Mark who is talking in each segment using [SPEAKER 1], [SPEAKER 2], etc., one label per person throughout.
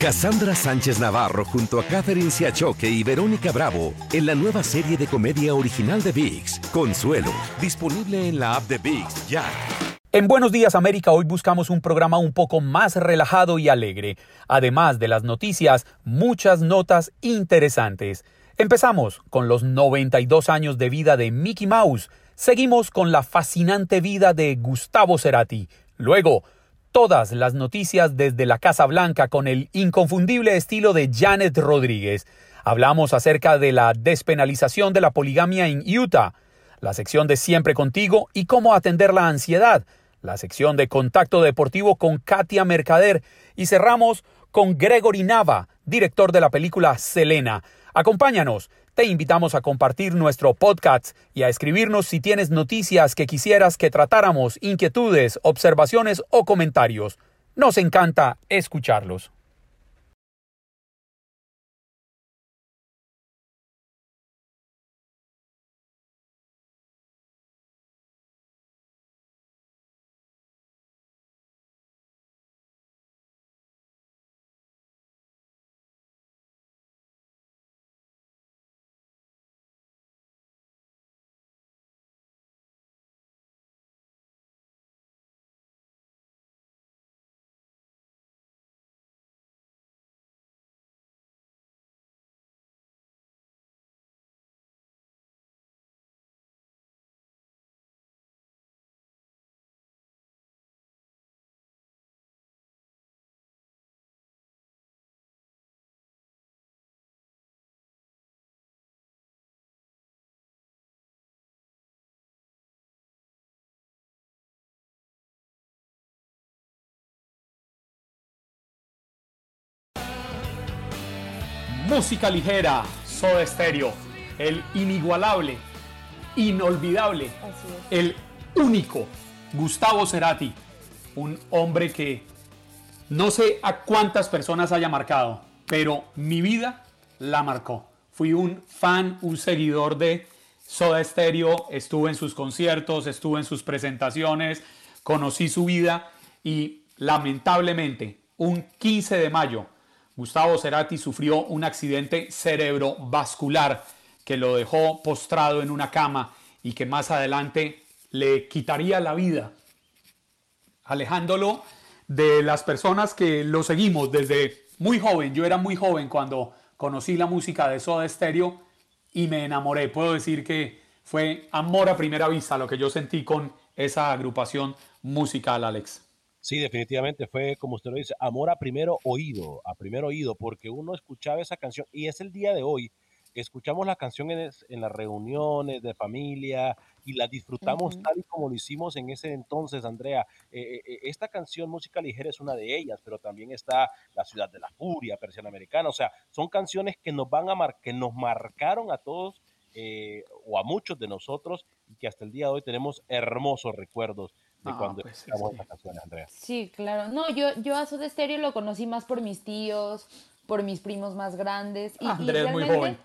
[SPEAKER 1] Cassandra Sánchez Navarro junto a Catherine Siachoque y Verónica Bravo en la nueva serie de comedia original de VIX, Consuelo, disponible en la app de VIX ya.
[SPEAKER 2] En Buenos Días América hoy buscamos un programa un poco más relajado y alegre. Además de las noticias, muchas notas interesantes. Empezamos con los 92 años de vida de Mickey Mouse. Seguimos con la fascinante vida de Gustavo Cerati. Luego, todas las noticias desde la Casa Blanca con el inconfundible estilo de Janet Rodríguez. Hablamos acerca de la despenalización de la poligamia en Utah, la sección de Siempre contigo y cómo atender la ansiedad, la sección de Contacto Deportivo con Katia Mercader y cerramos con Gregory Nava, director de la película Selena. Acompáñanos, te invitamos a compartir nuestro podcast y a escribirnos si tienes noticias que quisieras que tratáramos, inquietudes, observaciones o comentarios. Nos encanta escucharlos. Música ligera, Soda Stereo, el inigualable, inolvidable, el único Gustavo Cerati, un hombre que no sé a cuántas personas haya marcado, pero mi vida la marcó. Fui un fan, un seguidor de Soda Stereo, estuve en sus conciertos, estuve en sus presentaciones, conocí su vida y lamentablemente un 15 de mayo Gustavo Cerati sufrió un accidente cerebrovascular que lo dejó postrado en una cama y que más adelante le quitaría la vida, alejándolo de las personas que lo seguimos desde muy joven. Yo era muy joven cuando conocí la música de Soda Stereo y me enamoré. Puedo decir que fue amor a primera vista lo que yo sentí con esa agrupación musical, Alex.
[SPEAKER 3] Sí, definitivamente fue, como usted lo dice, amor a primero oído, a primer oído, porque uno escuchaba esa canción y es el día de hoy escuchamos la canción en, las reuniones de familia y la disfrutamos tal y como lo hicimos en ese entonces, Andrea. Eh, eh, esta canción, Música Ligera, es una de ellas, pero también está La Ciudad de la Furia, Persiana Americana, o sea, son canciones que nos van a mar que nos marcaron a todos eh, o a muchos de nosotros y que hasta el día de hoy tenemos hermosos recuerdos de
[SPEAKER 4] Ah,
[SPEAKER 3] cuando
[SPEAKER 4] pues,
[SPEAKER 3] escuchamos
[SPEAKER 4] sí.
[SPEAKER 3] estas canciones, Andrea.
[SPEAKER 4] Sí, claro. No, yo, yo a Soda Stereo lo conocí más por mis tíos, por mis primos más grandes. Y, y
[SPEAKER 2] Andrés muy joven.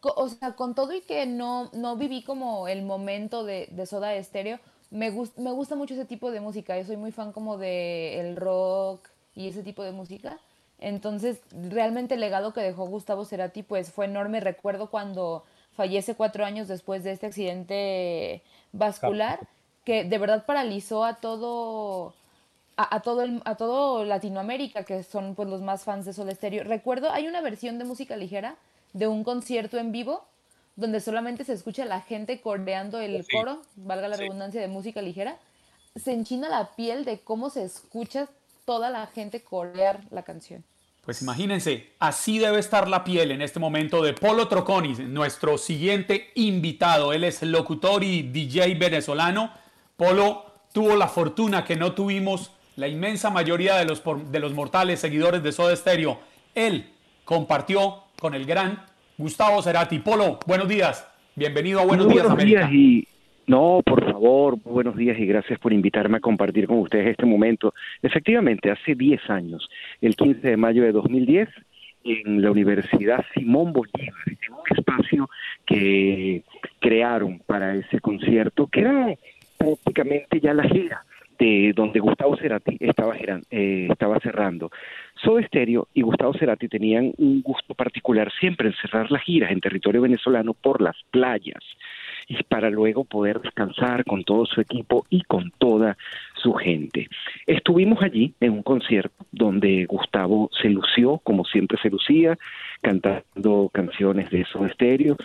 [SPEAKER 4] O sea, con todo y que no, no viví como el momento de, de Soda Stereo, me, gus- me gusta mucho ese tipo de música. Yo soy muy fan como de el rock y ese tipo de música. Entonces, realmente el legado que dejó Gustavo Cerati pues fue enorme. Recuerdo cuando fallece cuatro años después de este accidente vascular, que de verdad paralizó a todo a, todo el, a todo Latinoamérica, que son pues los más fans de Soda Stereo. Recuerdo, hay una versión de música ligera de un concierto en vivo donde solamente se escucha la gente coreando el coro, valga la redundancia de música ligera. Se enchina la piel de cómo se escucha toda la gente corear la canción.
[SPEAKER 2] Pues imagínense, así debe estar la piel en este momento de Polo Troconis, nuestro siguiente invitado. Él es locutor y DJ venezolano. Polo tuvo la fortuna que no tuvimos la inmensa mayoría de los, de los mortales seguidores de Soda Stereo. Él compartió con el gran Gustavo Cerati. Polo, buenos días. Bienvenido a Buenos Días
[SPEAKER 5] buenos Días y... No, por favor, buenos días y gracias por invitarme a compartir con ustedes este momento. Efectivamente, hace 10 años, el 15 de mayo de 2010, en la Universidad Simón Bolívar, en un espacio que crearon para ese concierto, que era prácticamente ya la gira de donde Gustavo Cerati estaba, eh, estaba cerrando. Soda Stereo y Gustavo Cerati tenían un gusto particular siempre en cerrar las giras en territorio venezolano por las playas y para luego poder descansar con todo su equipo y con toda su gente. Estuvimos allí en un concierto donde Gustavo se lució como siempre se lucía, cantando canciones de Soda Stereo,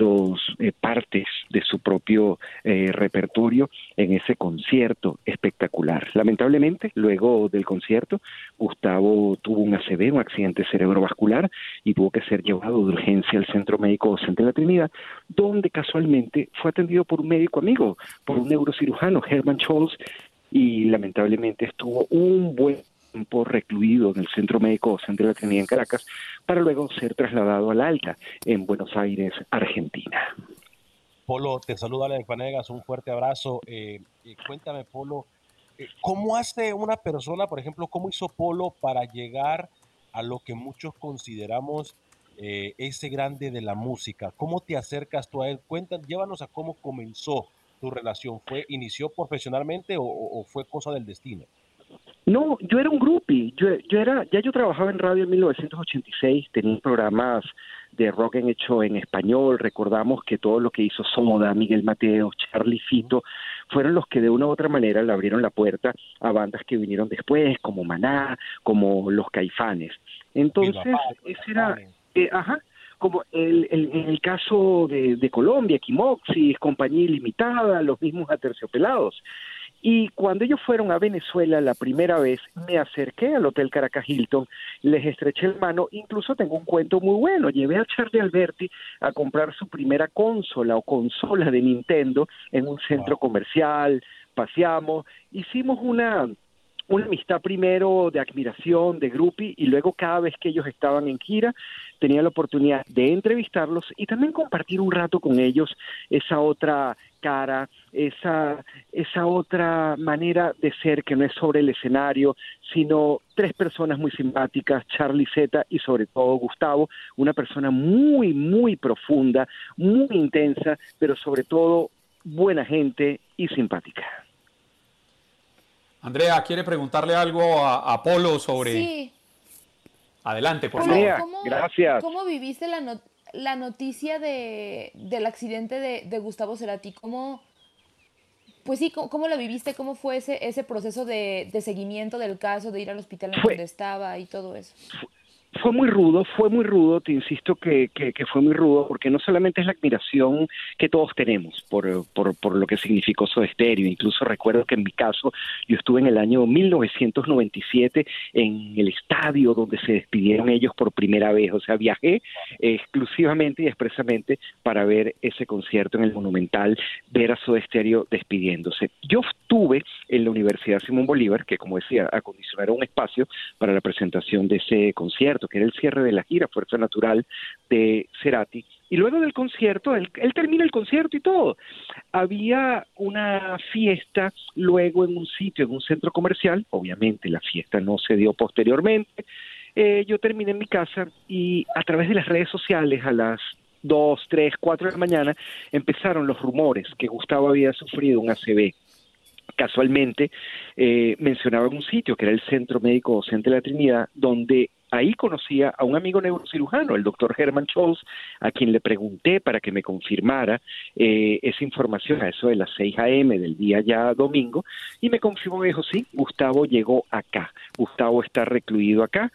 [SPEAKER 5] eh, partes de su propio eh, repertorio en ese concierto espectacular. Lamentablemente, luego del concierto, Gustavo tuvo un ACV, un accidente cerebrovascular, y tuvo que ser llevado de urgencia al Centro Médico Docente de la Trinidad, donde casualmente fue atendido por un médico amigo, por un neurocirujano, Herman Scholz, y lamentablemente estuvo un buen tiempo recluido en el Centro Médico Centro de la Trinidad en Caracas para luego ser trasladado al Alta en Buenos Aires, Argentina.
[SPEAKER 3] Polo, te saluda Alex Panegas, un fuerte abrazo. Eh, cuéntame, Polo, eh, ¿cómo hace una persona, por ejemplo, cómo hizo Polo para llegar a lo que muchos consideramos eh, ese grande de la música? ¿Cómo te acercas tú a él? Cuéntanos, llévanos a cómo comenzó tu relación. ¿Fue, inició profesionalmente o fue cosa del destino?
[SPEAKER 5] No, yo era un groupie. Yo, yo era, ya yo trabajaba en radio en 1986, tenía programas de rock en hecho en español. Recordamos que todo lo que hizo Soda, Miguel Mateo, Charlie Fito, fueron los que de una u otra manera le abrieron la puerta a bandas que vinieron después, como Maná, como Los Caifanes. Entonces, ese era, eh, ajá, como el, el, en el caso de, de Colombia, Quimoxis, Compañía Ilimitada, los mismos Aterciopelados. Y cuando ellos fueron a Venezuela la primera vez, me acerqué al Hotel Caracas Hilton, les estreché el mano, incluso tengo un cuento muy bueno, llevé a Charlie Alberti a comprar su primera consola o consola de Nintendo en un centro comercial, paseamos, hicimos una una amistad primero de admiración, de grupi, y luego cada vez que ellos estaban en gira, tenía la oportunidad de entrevistarlos y también compartir un rato con ellos esa otra cara, esa, esa otra manera de ser que no es sobre el escenario, sino tres personas muy simpáticas, Charlie Z y sobre todo Gustavo, una persona muy, muy profunda, muy intensa, pero sobre todo buena gente y simpática.
[SPEAKER 2] Andrea, ¿quiere preguntarle algo a, Apolo sobre...
[SPEAKER 4] Sí.
[SPEAKER 2] Adelante, por favor.
[SPEAKER 4] ¿Cómo,
[SPEAKER 5] gracias.
[SPEAKER 4] ¿Cómo viviste la, la noticia de, del accidente de, de, Gustavo Cerati? ¿Cómo, pues sí, ¿cómo, cómo la viviste? ¿Cómo fue ese, ese proceso de, de, seguimiento del caso, de ir al hospital en donde estaba y todo eso?
[SPEAKER 5] Fue muy rudo, fue muy rudo, te insisto que, que, fue muy rudo, porque no solamente es la admiración que todos tenemos por, por, por lo que significó su estéreo, incluso recuerdo que en mi caso yo estuve en el año 1997 en el estadio donde se despidieron ellos por primera vez, o sea, viajé exclusivamente y expresamente para ver ese concierto en el Monumental, ver a su estéreo despidiéndose. Yo estuve en la Universidad Simón Bolívar, que como decía, acondicionaron un espacio para la presentación de ese concierto, que era el cierre de la gira Fuerza Natural de Cerati. Y luego del concierto, él, termina el concierto y todo. Había una fiesta luego en un sitio, en un centro comercial. Obviamente la fiesta no se dio posteriormente. Eh, yo terminé en mi casa y a través de las redes sociales a las 2, 3, 4 de la mañana empezaron los rumores que Gustavo había sufrido un ACV casualmente eh, mencionaba un sitio que era el Centro Médico Docente de la Trinidad, donde ahí conocía a un amigo neurocirujano, el doctor Herman Scholz, a quien le pregunté para que me confirmara eh, esa información a eso de las 6 a.m. del día ya domingo, y me confirmó, dijo, sí, Gustavo llegó acá, Gustavo está recluido acá,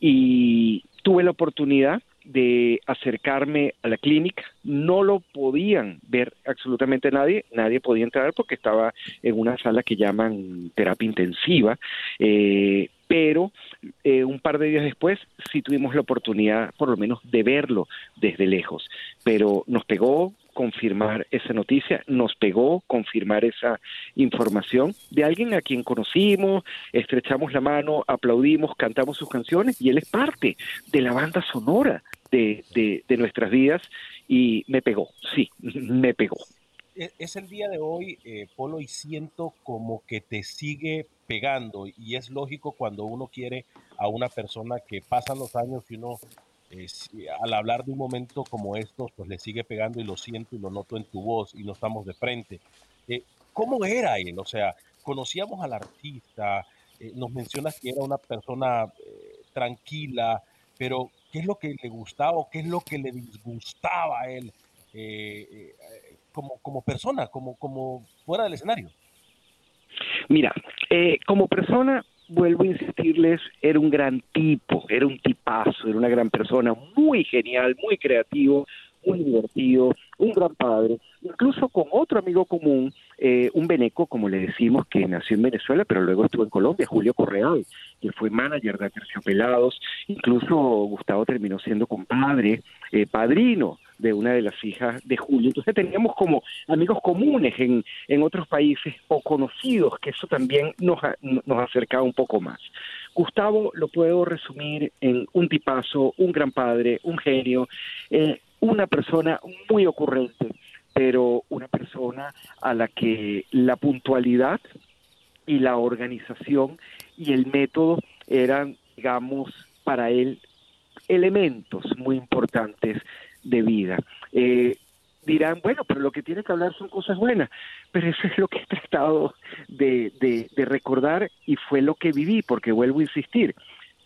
[SPEAKER 5] y tuve la oportunidad de acercarme a la clínica, no lo podían ver absolutamente nadie, nadie podía entrar porque estaba en una sala que llaman terapia intensiva, eh, pero eh, un par de días después sí tuvimos la oportunidad por lo menos de verlo desde lejos, pero nos pegó confirmar esa noticia, nos pegó confirmar esa información de alguien a quien conocimos, estrechamos la mano, aplaudimos, cantamos sus canciones y él es parte de la banda sonora de, de, nuestras vidas y me pegó, sí, me pegó.
[SPEAKER 3] E, es el día de hoy, eh, Polo, y siento como que te sigue pegando y es lógico cuando uno quiere a una persona que pasan los años y uno al hablar de un momento como estos, pues le sigue pegando y lo siento y lo noto en tu voz y no estamos de frente. Eh, ¿Cómo era él? O sea, conocíamos al artista, eh, nos mencionas que era una persona eh, tranquila, pero ¿qué es lo que le gustaba o qué es lo que le disgustaba a él como, como persona, como, como fuera del escenario?
[SPEAKER 5] Mira, como persona vuelvo a insistirles, era un gran tipo, era un tipazo, era una gran persona, muy genial, muy creativo, muy divertido, un gran padre, incluso con otro amigo común, eh, un veneco, como le decimos, que nació en Venezuela, pero luego estuvo en Colombia, Julio Correal, que fue manager de Terciopelados, incluso Gustavo terminó siendo compadre, eh, padrino de una de las hijas de Julio. Entonces teníamos como amigos comunes en, en otros países o conocidos, que eso también nos, nos acercaba un poco más. Gustavo lo puedo resumir en un tipazo, un gran padre, un genio, eh, una persona muy ocurrente, pero una persona a la que la puntualidad y la organización y el método eran, digamos, para él elementos muy importantes de vida. Eh, dirán, bueno, pero lo que tiene que hablar son cosas buenas, pero eso es lo que he tratado de, de, recordar y fue lo que viví, porque vuelvo a insistir,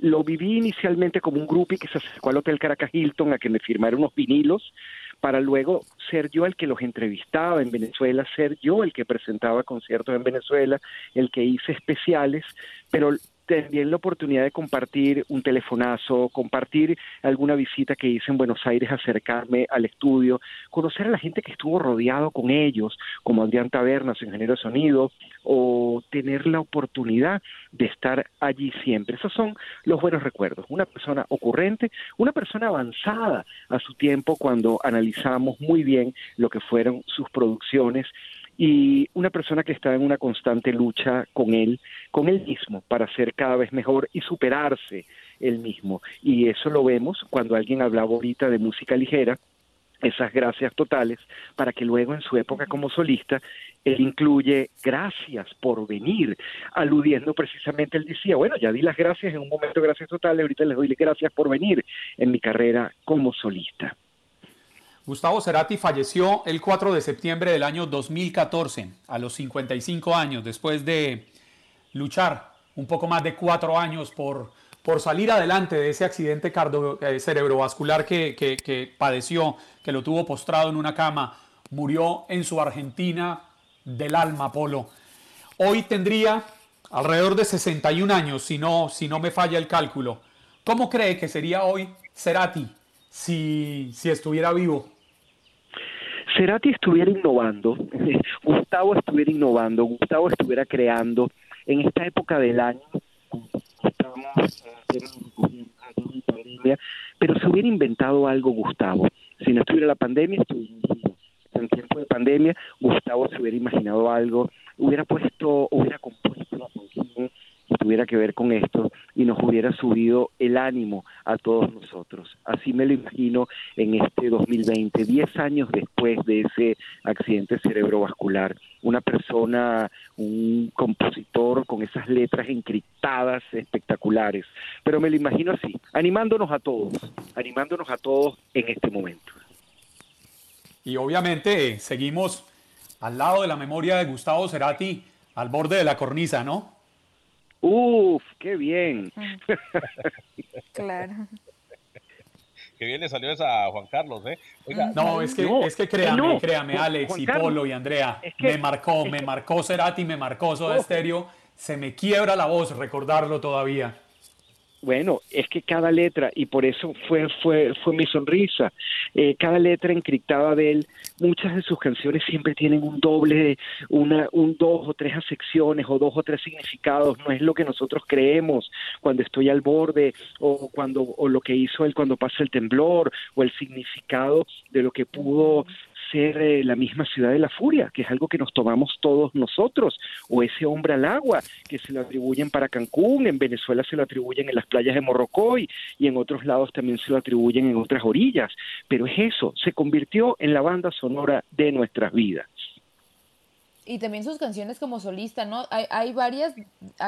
[SPEAKER 5] lo viví inicialmente como un grupo y que se acercó al Hotel Caracas Hilton a que me firmara unos vinilos para luego ser yo el que los entrevistaba en Venezuela, ser yo el que presentaba conciertos en Venezuela, el que hice especiales, pero también la oportunidad de compartir un telefonazo, compartir alguna visita que hice en Buenos Aires, acercarme al estudio, conocer a la gente que estuvo rodeado con ellos, como Adrián Tabernas, ingeniero de sonido, o tener la oportunidad de estar allí siempre. Esos son los buenos recuerdos. Una persona ocurrente, una persona avanzada a su tiempo cuando analizamos muy bien lo que fueron sus producciones y una persona que está en una constante lucha con él, con él mismo, para ser cada vez mejor y superarse él mismo. Y eso lo vemos cuando alguien hablaba ahorita de música ligera, esas gracias totales, para que luego en su época como solista, él incluye gracias por venir, aludiendo precisamente, él decía, bueno, ya di las gracias en un momento gracias totales, ahorita les doy gracias por venir en mi carrera como solista.
[SPEAKER 2] Gustavo Cerati falleció el 4 de septiembre del año 2014, a los 55 años, después de luchar un poco más de cuatro años por, por salir adelante de ese accidente cardio, eh, cerebrovascular que, que, padeció, que lo tuvo postrado en una cama. Murió en su Argentina del alma, Polo. Hoy tendría alrededor de 61 años, si no, si no me falla el cálculo. ¿Cómo cree que sería hoy Cerati si, si estuviera vivo?
[SPEAKER 5] Cerati estuviera innovando, Gustavo estuviera innovando, Gustavo estuviera creando en esta época del año, estamos en pandemia, pero se hubiera inventado algo Gustavo. Si no estuviera la pandemia, estuviera en tiempo de pandemia, Gustavo se hubiera imaginado algo, hubiera puesto, hubiera compuesto canción tuviera que ver con esto y nos hubiera subido el ánimo a todos nosotros. Así me lo imagino en este 2020, 10 años después de ese accidente cerebrovascular. Una persona, un compositor con esas letras encriptadas espectaculares. Pero me lo imagino así, animándonos a todos, animándonos a todos en este momento.
[SPEAKER 2] Y obviamente seguimos al lado de la memoria de Gustavo Cerati al borde de la cornisa, ¿no?
[SPEAKER 5] Uf, qué bien.
[SPEAKER 4] Claro.
[SPEAKER 3] Qué bien le salió esa a Juan Carlos, ¿eh? Oiga,
[SPEAKER 2] No, es que,
[SPEAKER 5] No,
[SPEAKER 2] es que créame,
[SPEAKER 5] no.
[SPEAKER 2] créame, Alex
[SPEAKER 5] Juan
[SPEAKER 2] y
[SPEAKER 5] Carlos,
[SPEAKER 2] Polo y Andrea,
[SPEAKER 5] es que-
[SPEAKER 2] me marcó, me
[SPEAKER 5] que-
[SPEAKER 2] marcó Cerati, me marcó Soda
[SPEAKER 5] Oh.
[SPEAKER 2] Stereo, se me quiebra la voz recordarlo todavía.
[SPEAKER 5] Bueno, es que cada letra, y por eso fue, fue, fue mi sonrisa, eh, cada letra encriptada de él, muchas de sus canciones siempre tienen un doble, una, un dos o tres acepciones o dos o tres significados, no es lo que nosotros creemos cuando estoy al borde o cuando o lo que hizo él cuando pasa el temblor o el significado de lo que pudo ser eh, la misma ciudad de la furia, que es algo que nos tomamos todos nosotros, o ese hombre al agua, que se lo atribuyen para Cancún, en Venezuela se lo atribuyen en las playas de Morrocoy y en otros lados también se lo atribuyen en otras orillas, pero es eso, se convirtió en la banda sonora de nuestras vidas.
[SPEAKER 4] Y también sus canciones como solista, ¿no? Hay, hay varias,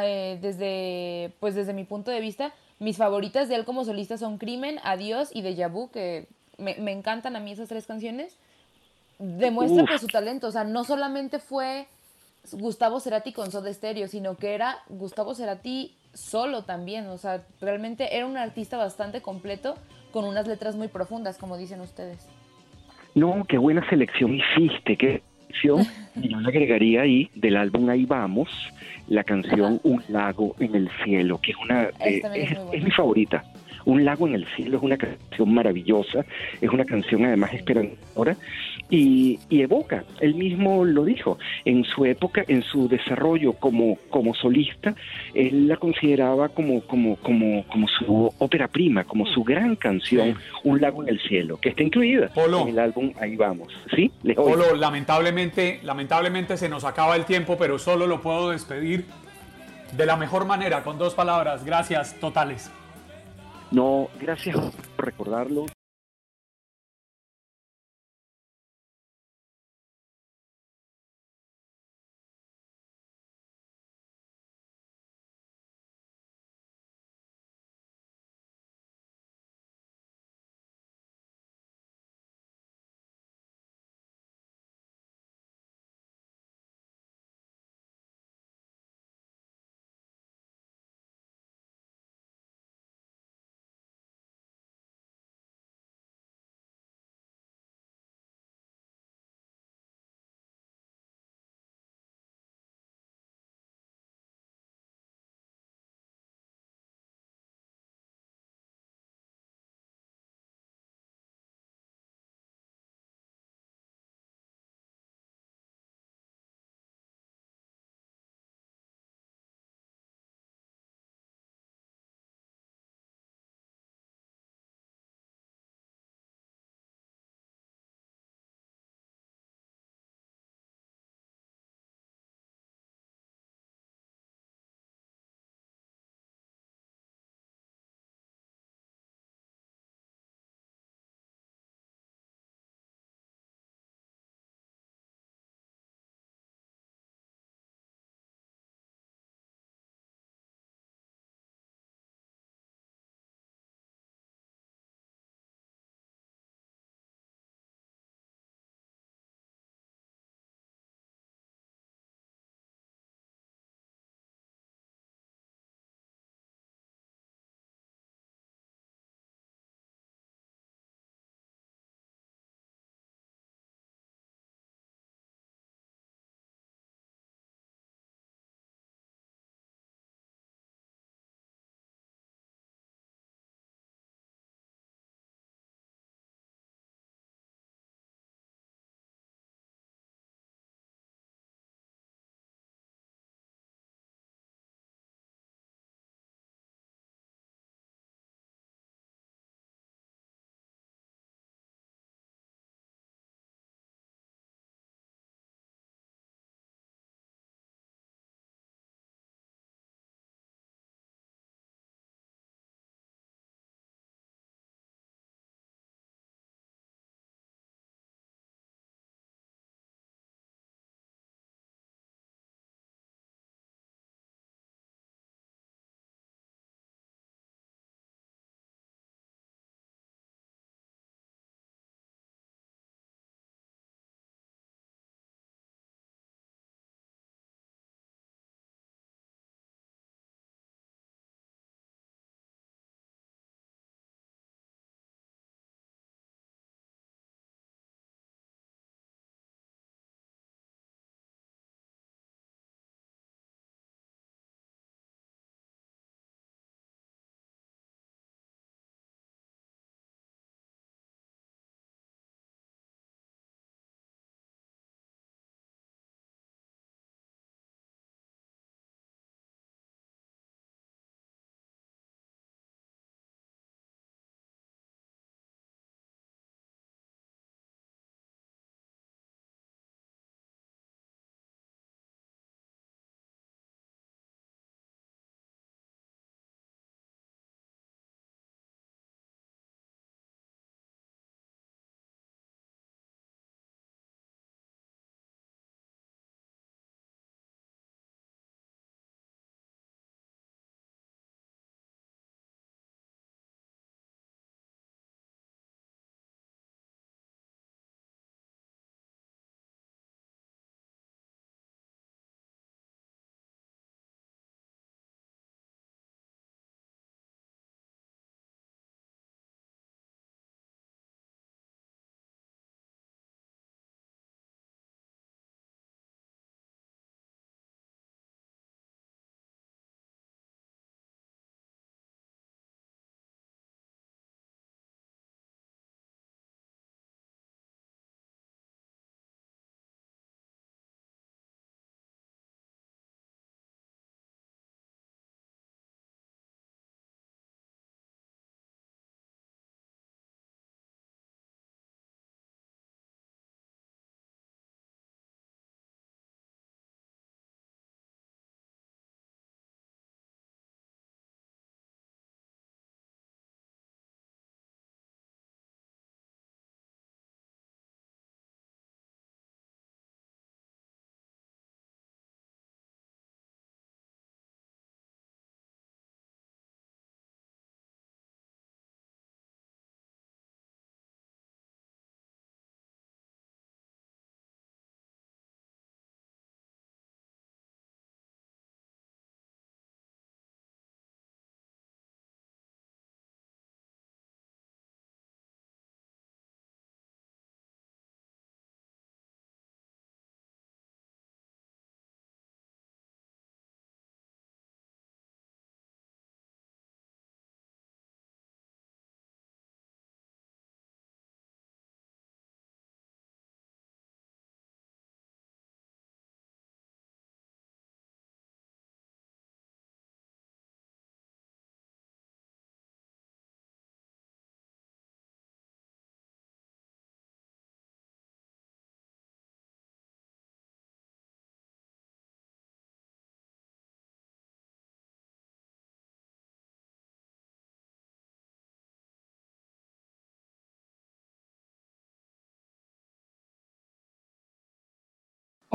[SPEAKER 4] eh, desde, pues desde mi punto de vista, mis favoritas de él como solista son Crimen, Adiós y Deja Vu, que me, me encantan a mí esas tres canciones. Demuestra
[SPEAKER 5] Uf.
[SPEAKER 4] pues su talento, o sea, no solamente fue Gustavo Cerati con Soda Stereo, sino que era Gustavo Cerati solo también, o sea, realmente era un artista bastante completo con unas letras muy profundas, como dicen ustedes.
[SPEAKER 5] No, qué buena selección hiciste, qué selección. Y yo le agregaría ahí del álbum Ahí Vamos la canción Un lago en el cielo, que es una
[SPEAKER 4] también es
[SPEAKER 5] es, es mi favorita. Un lago en el cielo es una canción maravillosa, es una canción además esperanzadora y, y evoca, él mismo lo dijo, en su época, en su desarrollo como, como solista, él la consideraba como, como, como, como su ópera prima, como su gran canción, Un lago en el cielo, que está incluida
[SPEAKER 2] Polo.
[SPEAKER 5] en el álbum Ahí Vamos. ¿Sí? Les.
[SPEAKER 2] Polo, lamentablemente, lamentablemente se nos acaba el tiempo, pero solo lo puedo despedir de la mejor manera, con dos palabras. Gracias totales.
[SPEAKER 5] No, gracias por recordarlo.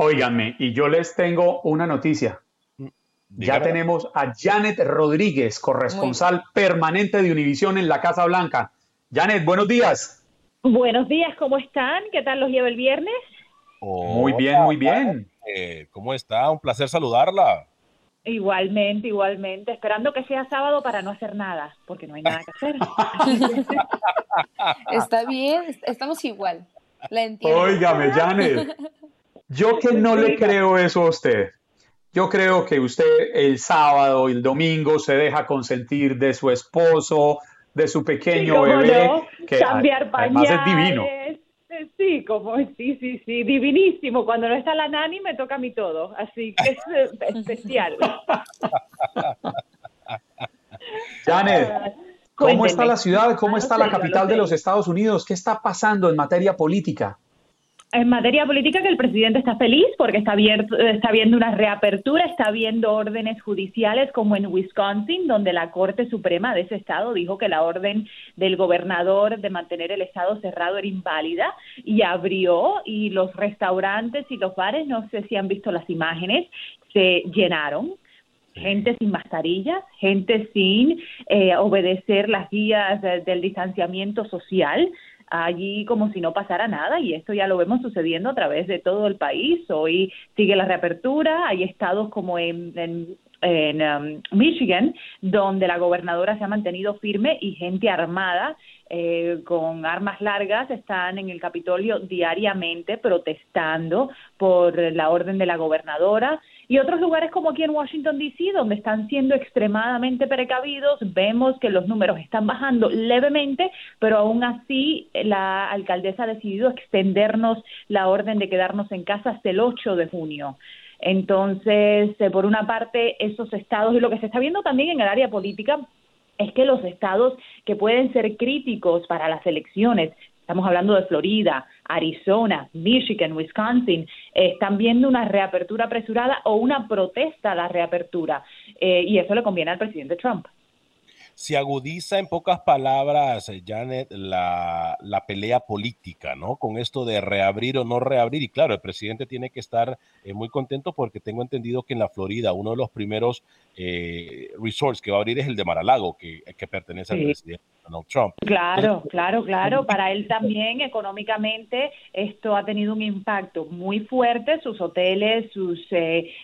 [SPEAKER 2] Óiganme, y yo les tengo una noticia. Ya tenemos a Janet Rodríguez, corresponsal permanente de Univisión en la Casa Blanca. Janet, buenos días.
[SPEAKER 6] Buenos días, ¿cómo están? ¿Qué tal los lleva el viernes?
[SPEAKER 2] muy bien, muy bien.
[SPEAKER 3] ¿Cómo está? Un placer saludarla.
[SPEAKER 6] Igualmente, igualmente, esperando que sea sábado para no hacer nada, porque no hay nada que hacer.
[SPEAKER 4] Está bien, estamos igual. La entiendo.
[SPEAKER 2] Óigame, Janet, yo que no le creo eso a usted. Yo creo que usted el sábado y el domingo se deja consentir de su esposo, de su pequeño bebé,
[SPEAKER 6] que además es divino. Sí, como sí, sí, sí, divinísimo. Cuando no está la nani me toca a mí todo, así que es eh, especial.
[SPEAKER 2] Janet, ¿cómo está la ciudad? ¿Cómo está la capital de los Estados Unidos? ¿Qué está pasando en materia política?
[SPEAKER 6] En materia política que el presidente está feliz porque está, abierto, está viendo una reapertura, está viendo órdenes judiciales como en Wisconsin, donde la Corte Suprema de ese estado dijo que la orden del gobernador de mantener el estado cerrado era inválida y abrió y los restaurantes y los bares, no sé si han visto las imágenes, se llenaron. Gente sin mascarillas, gente sin eh, obedecer las guías del distanciamiento social allí como si no pasara nada y esto ya lo vemos sucediendo a través de todo el país. Hoy sigue la reapertura, hay estados como en, en um, Michigan, donde la gobernadora se ha mantenido firme y gente armada eh, con armas largas están en el Capitolio diariamente protestando por la orden de la gobernadora. Y otros lugares como aquí en Washington, D.C., donde están siendo extremadamente precavidos, vemos que los números están bajando levemente, pero aún así la alcaldesa ha decidido extendernos la orden de quedarnos en casa hasta el 8 de junio. Entonces, eh, por una parte, esos estados, y lo que se está viendo también en el área política, es que los estados que pueden ser críticos para las elecciones, estamos hablando de Florida, Arizona, Michigan, Wisconsin, están viendo una reapertura apresurada o una protesta a la reapertura. Eh, y eso le conviene al presidente Trump
[SPEAKER 3] se agudiza en pocas palabras, eh, Janet, la, pelea política, ¿no? Con esto de reabrir o no reabrir. Y claro, el presidente tiene que estar eh, muy contento porque tengo entendido que en la Florida uno de los primeros eh, resorts que va a abrir es el de Maralago, que, que pertenece al presidente. Donald Trump.
[SPEAKER 6] Claro, claro, claro. Para él también económicamente esto ha tenido un impacto muy fuerte. Sus hoteles, sus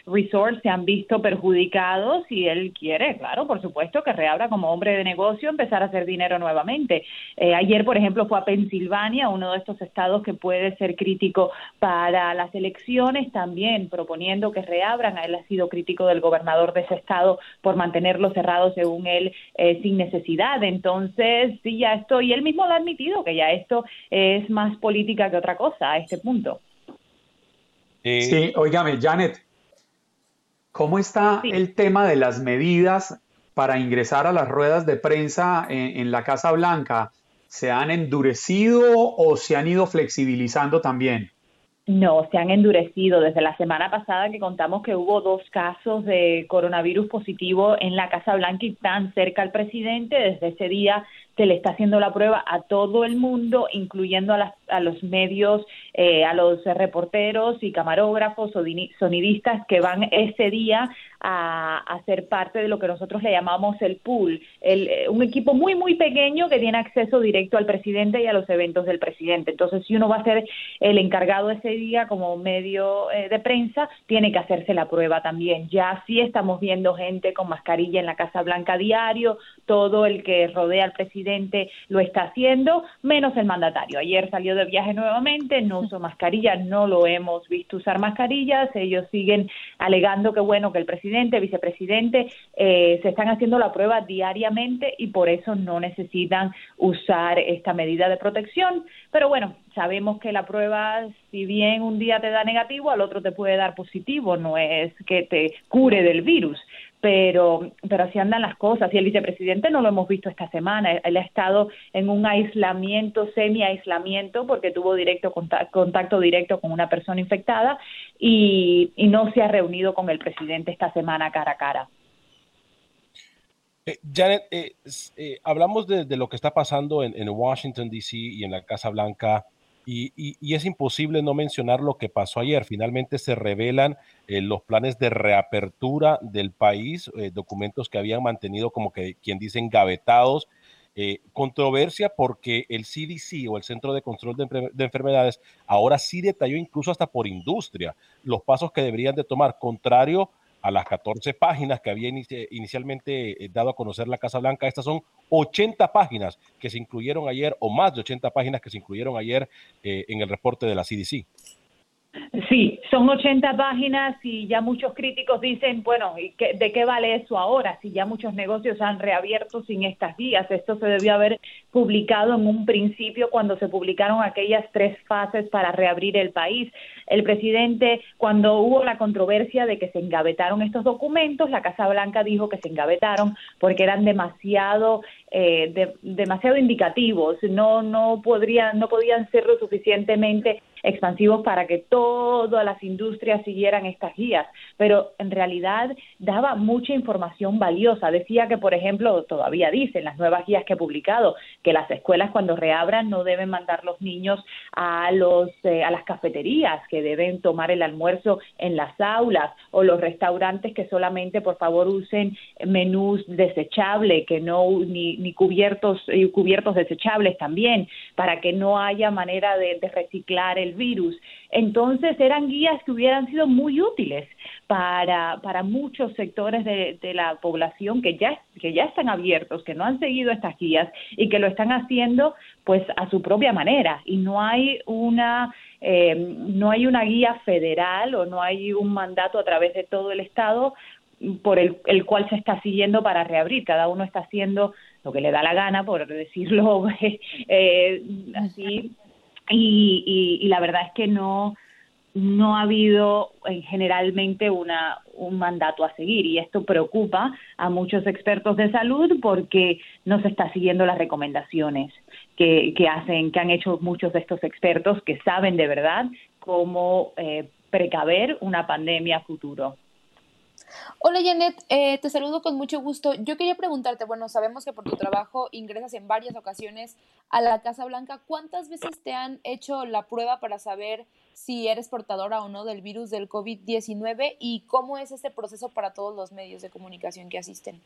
[SPEAKER 6] resorts se han visto perjudicados y él quiere, claro, por supuesto, que reabra como hombre de negocio empezar a hacer dinero nuevamente. Eh, ayer, por ejemplo, fue a Pensilvania, uno de estos estados que puede ser crítico para las elecciones, también proponiendo que reabran. Él ha sido crítico del gobernador de ese estado por mantenerlo cerrado, según él, eh, sin necesidad. Entonces, sí, ya esto, y él mismo lo ha admitido, que ya esto es más política que otra cosa a este punto.
[SPEAKER 2] Sí, oígame, Janet, ¿cómo está el tema de las medidas para ingresar a las ruedas de prensa en, la Casa Blanca se han endurecido o se han ido flexibilizando también?
[SPEAKER 6] No, se han endurecido. Desde la semana pasada que contamos que hubo dos casos de coronavirus positivo en la Casa Blanca y tan cerca al presidente, desde ese día se le está haciendo la prueba a todo el mundo, incluyendo a, a los medios, eh, a los reporteros y camarógrafos o sonidistas que van ese día a, a, ser parte de lo que nosotros le llamamos el pool, el, eh, un equipo muy, muy pequeño que tiene acceso directo al presidente y a los eventos del presidente. Entonces, si uno va a ser el encargado ese día como medio eh, de prensa, tiene que hacerse la prueba también. Ya sí estamos viendo gente con mascarilla en la Casa Blanca diario, todo el que rodea al presidente lo está haciendo, menos el mandatario. Ayer salió de viaje nuevamente, no usó mascarilla, no lo hemos visto usar mascarillas, ellos siguen alegando que bueno, que el presidente, vicepresidente, eh, se están haciendo la prueba diariamente y por eso no necesitan usar esta medida de protección. Pero bueno, sabemos que la prueba, si bien un día te da negativo, al otro te puede dar positivo, no es que te cure del virus pero, pero así andan las cosas. Y el vicepresidente no lo hemos visto esta semana. Él ha estado en un aislamiento, semi-aislamiento, porque tuvo directo contacto, directo con una persona infectada y, no se ha reunido con el presidente esta semana cara a cara.
[SPEAKER 3] Eh, Janet, eh, eh, hablamos de, lo que está pasando en, en Washington, D.C. y en la Casa Blanca Y, es imposible no mencionar lo que pasó ayer. Finalmente se revelan eh, los planes de reapertura del país, eh, documentos que habían mantenido como que quien dicen gavetados. Eh, controversia porque el CDC o el Centro de Control de, de, Enfermedades ahora sí detalló incluso hasta por industria los pasos que deberían de tomar, contrario las 14 páginas que había inicialmente eh, dado a conocer la Casa Blanca. Estas son 80 páginas que se incluyeron ayer, o más de 80 páginas que se incluyeron ayer eh, en el reporte de la CDC.
[SPEAKER 6] Sí, son 80 páginas y ya muchos críticos dicen, bueno, ¿de qué vale eso ahora? Si ya muchos negocios han reabierto sin estas guías. Esto se debió haber publicado en un principio cuando se publicaron aquellas tres fases para reabrir el país. El presidente, cuando hubo la controversia de que se engavetaron estos documentos, la Casa Blanca dijo que se engavetaron porque eran demasiado eh, demasiado indicativos, no no podrían no podían ser lo suficientemente expansivos para que todas las industrias siguieran estas guías, pero en realidad daba mucha información valiosa. Decía que, por ejemplo, todavía dicen las nuevas guías que he publicado, que las escuelas cuando reabran no deben mandar los niños a, los, eh, a las cafeterías, que deben tomar el almuerzo en las aulas, o los restaurantes que solamente, por favor, usen menús desechables, que no ni, ni cubiertos, y cubiertos desechables también, para que no haya manera de, de reciclar el virus. Entonces eran guías que hubieran sido muy útiles para, para muchos sectores de, la población que ya, que ya están abiertos, que no han seguido estas guías y que lo están haciendo pues a su propia manera. Y no hay una eh, no hay una guía federal o no hay un mandato a través de todo el Estado por el, el, cual se está siguiendo para reabrir. Cada uno está haciendo lo que le da la gana, por decirlo eh, así, y, y, la verdad es que no no ha habido eh, generalmente una, un mandato a seguir y esto preocupa a muchos expertos de salud porque no se está siguiendo las recomendaciones que, que hacen que han hecho muchos de estos expertos que saben de verdad cómo eh, precaver una pandemia futuro.
[SPEAKER 4] Hola Janet, eh, te saludo con mucho gusto. Yo quería preguntarte, bueno, sabemos que por tu trabajo ingresas en varias ocasiones a la Casa Blanca. ¿Cuántas veces te han hecho la prueba para saber si eres portadora o no del virus del COVID-19 y cómo es este proceso para todos los medios de comunicación que asisten?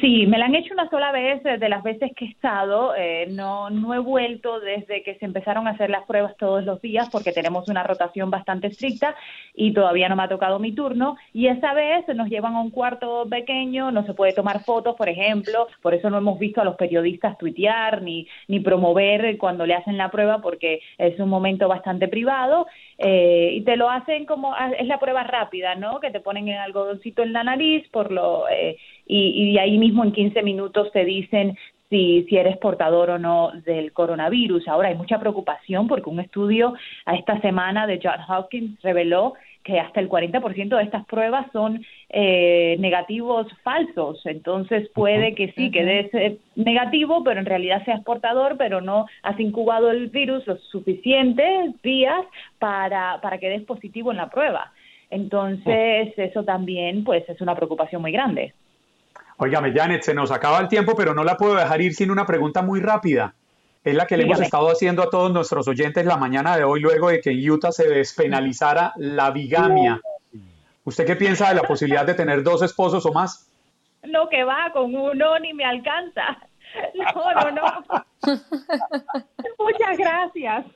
[SPEAKER 6] Sí, me la han hecho una sola vez de las veces que he estado. Eh, no, no he vuelto desde que se empezaron a hacer las pruebas todos los días porque tenemos una rotación bastante estricta y todavía no me ha tocado mi turno. Y esa vez nos llevan a un cuarto pequeño, no se puede tomar fotos, por ejemplo. Por eso no hemos visto a los periodistas tuitear ni, ni promover cuando le hacen la prueba porque es un momento bastante privado. Eh, y te lo hacen como, ah, es la prueba rápida, ¿no? Que te ponen en algodoncito en la nariz por lo, eh, y, y ahí mismo en 15 minutos te dicen si, si eres portador o no del coronavirus. Ahora hay mucha preocupación porque un estudio a esta semana de John Hopkins reveló que hasta el 40% de estas pruebas son eh, negativos falsos. Entonces puede que sí, que des negativo, pero en realidad seas portador, pero no has incubado el virus los suficientes días para, para que des positivo en la prueba. Entonces eso también pues es una preocupación muy grande.
[SPEAKER 2] Óigame, Janet, se nos acaba el tiempo, pero no la puedo dejar ir sin una pregunta muy rápida es la que le hemos estado haciendo a todos nuestros oyentes la mañana de hoy, luego de que en Utah se despenalizara la bigamia. ¿Usted qué piensa de la posibilidad de tener dos esposos o más?
[SPEAKER 6] No, que va, con uno ni me alcanza. No, no, no. Muchas gracias.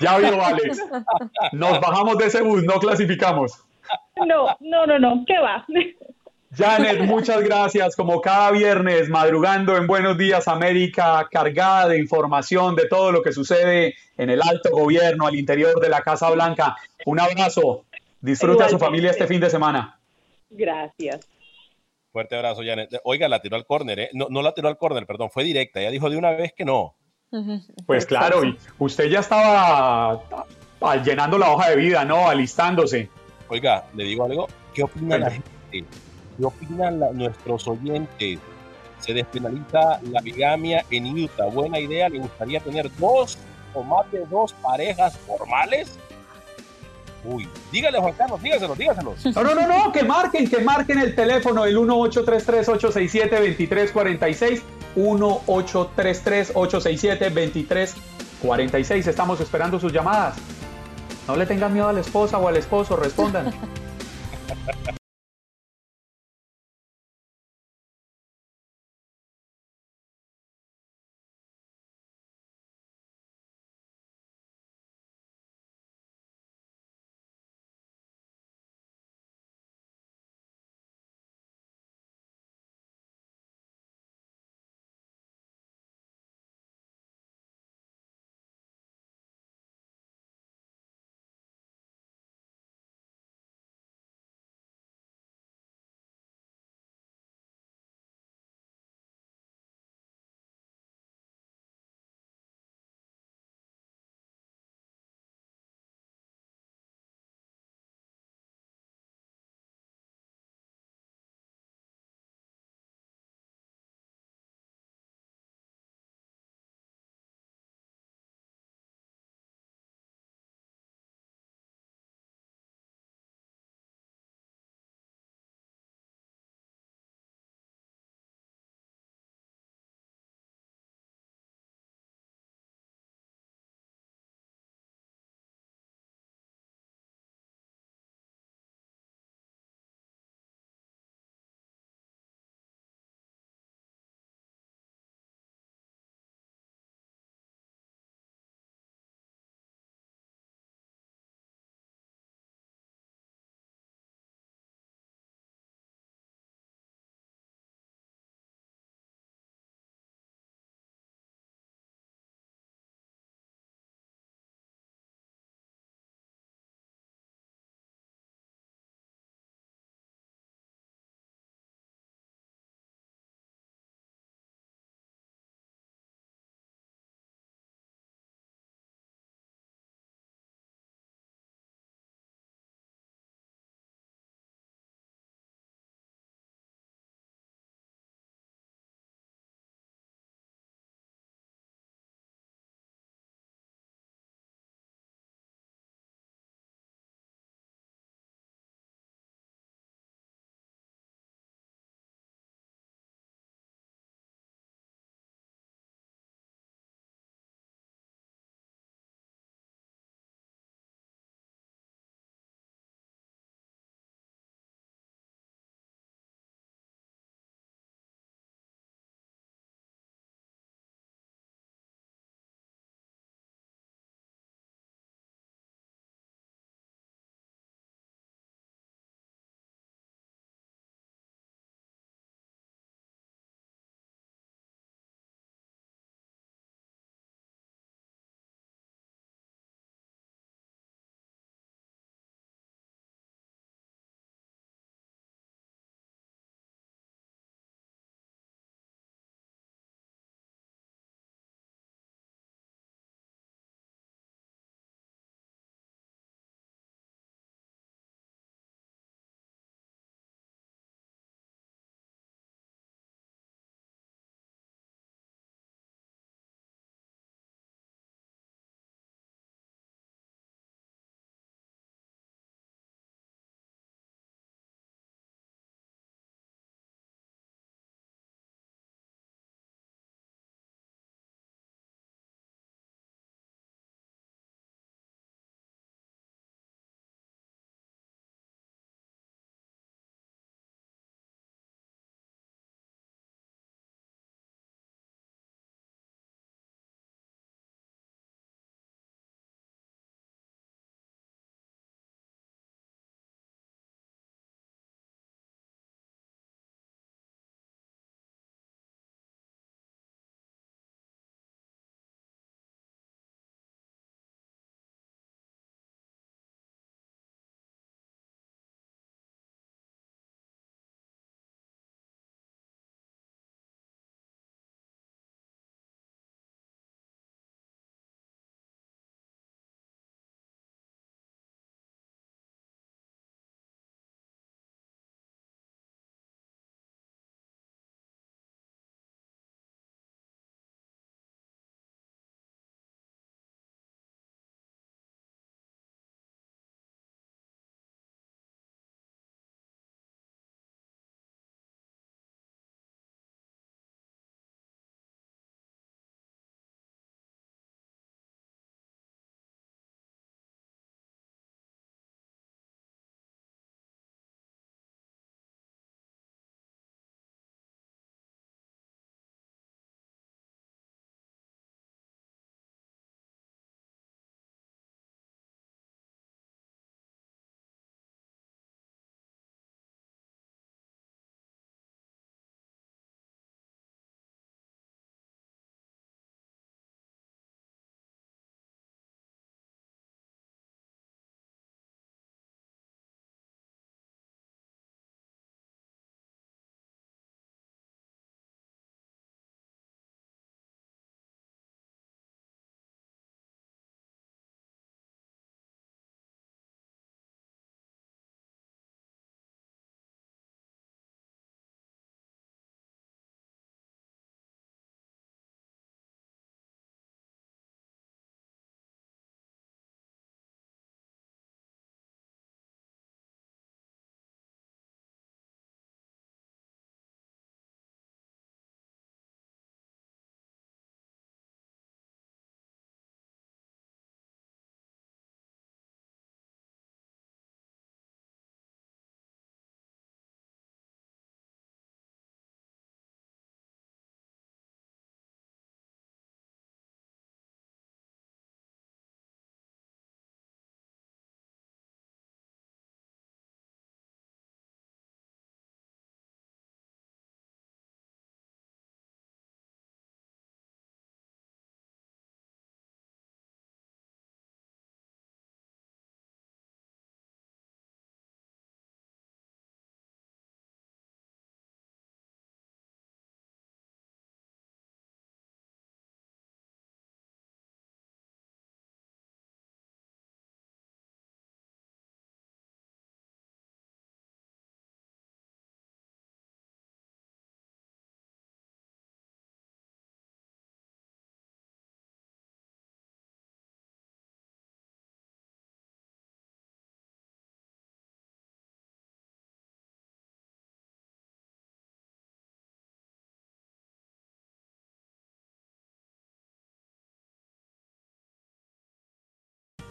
[SPEAKER 2] Ya vio, Alex. Nos bajamos de ese bus, no clasificamos.
[SPEAKER 6] No, no, no, no, ¿qué va?
[SPEAKER 2] Janet, muchas gracias. Como cada viernes, madrugando en Buenos Días América, cargada de información de todo lo que sucede en el alto gobierno, al interior de la Casa Blanca. Un abrazo. Disfrute a su familia este fin de semana.
[SPEAKER 6] Gracias.
[SPEAKER 3] Fuerte abrazo, Janet. Oiga, la tiró al córner, ¿eh? No, no la tiró al córner, perdón, fue directa. Ella dijo de una vez que no.
[SPEAKER 2] Pues claro, y usted ya estaba llenando la hoja de vida, ¿no? Alistándose.
[SPEAKER 3] Oiga, le digo algo. ¿Qué opina la gente? ¿Qué opinan nuestros oyentes? Se despenaliza la bigamia en Utah. Buena idea. ¿Le gustaría tener dos o más de dos parejas formales? Uy, dígale Juan Carlos, dígaselo, dígaselo.
[SPEAKER 2] No, no, no, no, que marquen, que marquen el teléfono el 1833-867-2346, 1833-867-2346. 46, estamos esperando sus llamadas. No le tengan miedo a la esposa o al esposo, respondan.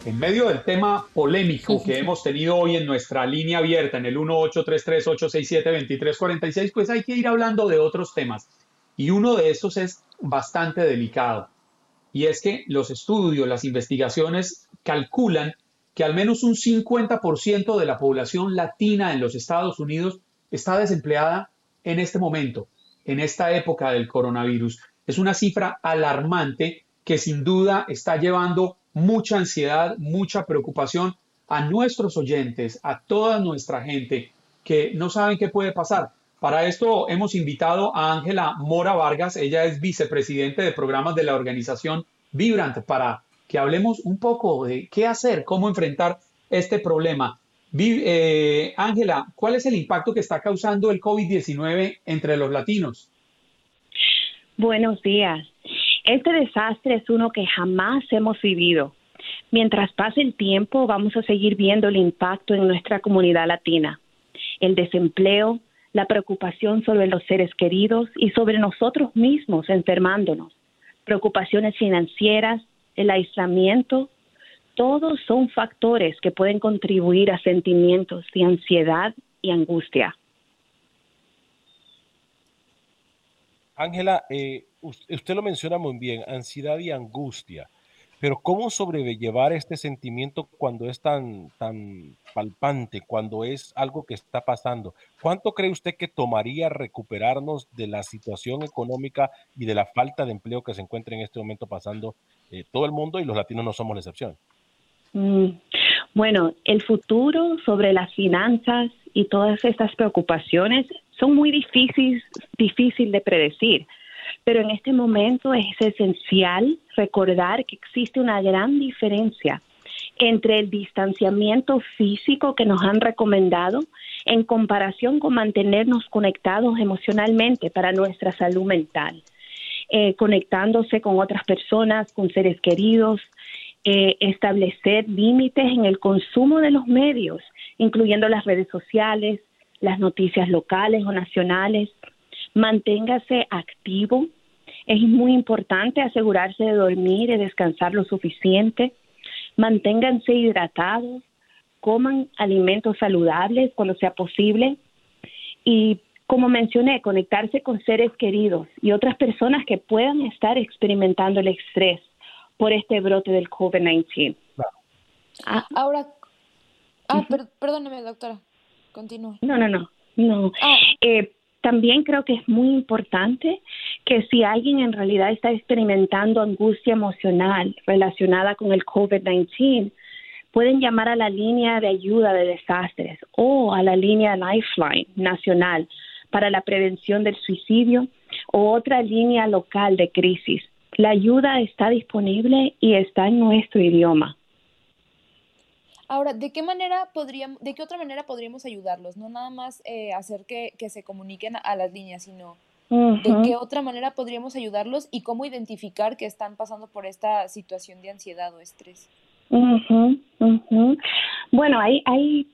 [SPEAKER 2] En medio del tema polémico que hemos tenido hoy en nuestra línea abierta en el 1833-867-2346, pues hay que ir hablando de otros temas. Y uno de estos es bastante delicado. Y es que los estudios, las investigaciones calculan que al menos un 50% de la población latina en los Estados Unidos está desempleada en este momento, en esta época del coronavirus. Es una cifra alarmante que sin duda está llevando mucha ansiedad, mucha preocupación a nuestros oyentes, a toda nuestra gente que no saben qué puede pasar. Para esto hemos invitado a Ángela Mora Vargas, ella es vicepresidente de programas de la organización Vibrant, para que hablemos un poco de qué hacer, cómo enfrentar este problema. Eh, Ángela, ¿cuál es el impacto que está causando el COVID-19 entre los latinos?
[SPEAKER 7] Buenos días. Este desastre es uno que jamás hemos vivido. Mientras pase el tiempo, vamos a seguir viendo el impacto en nuestra comunidad latina. El desempleo, la preocupación sobre los seres queridos y sobre nosotros mismos enfermándonos, preocupaciones financieras, el aislamiento, todos son factores que pueden contribuir a sentimientos de ansiedad y angustia.
[SPEAKER 3] Ángela, eh, usted lo menciona muy bien, ansiedad y angustia, pero ¿cómo sobrellevar este sentimiento cuando es tan, tan palpante, cuando es algo que está pasando? ¿Cuánto cree usted que tomaría recuperarnos de la situación económica y de la falta de empleo que se encuentra en este momento pasando eh, todo el mundo y los latinos no somos la excepción?
[SPEAKER 7] Mm, bueno, el futuro sobre las finanzas y todas estas preocupaciones son muy difíciles difícil de predecir, pero en este momento es esencial recordar que existe una gran diferencia entre el distanciamiento físico que nos han recomendado en comparación con mantenernos conectados emocionalmente para nuestra salud mental, eh, conectándose con otras personas, con seres queridos, eh, establecer límites en el consumo de los medios, incluyendo las redes sociales, las noticias locales o nacionales. Manténgase activo. Es muy importante asegurarse de dormir y descansar lo suficiente. Manténganse hidratados. Coman alimentos saludables cuando sea posible. Y como mencioné, conectarse con seres queridos y otras personas que puedan estar experimentando el estrés por este brote del COVID-19.
[SPEAKER 4] Ah. Ahora, ah, perdóneme, doctora. Continúe.
[SPEAKER 7] No, no, no. no. Ah. Eh, también creo que es muy importante que si alguien en realidad está experimentando angustia emocional relacionada con el COVID-19, pueden llamar a la línea de ayuda de desastres o a la línea Lifeline nacional para la prevención del suicidio o otra línea local de crisis. La ayuda está disponible y está en nuestro idioma.
[SPEAKER 4] Ahora, ¿de qué manera podríamos, de qué otra manera podríamos ayudarlos? No nada más eh, hacer que, se comuniquen a, las líneas, sino de qué otra manera podríamos ayudarlos y cómo identificar que están pasando por esta situación de ansiedad o estrés.
[SPEAKER 7] Bueno, hay, hay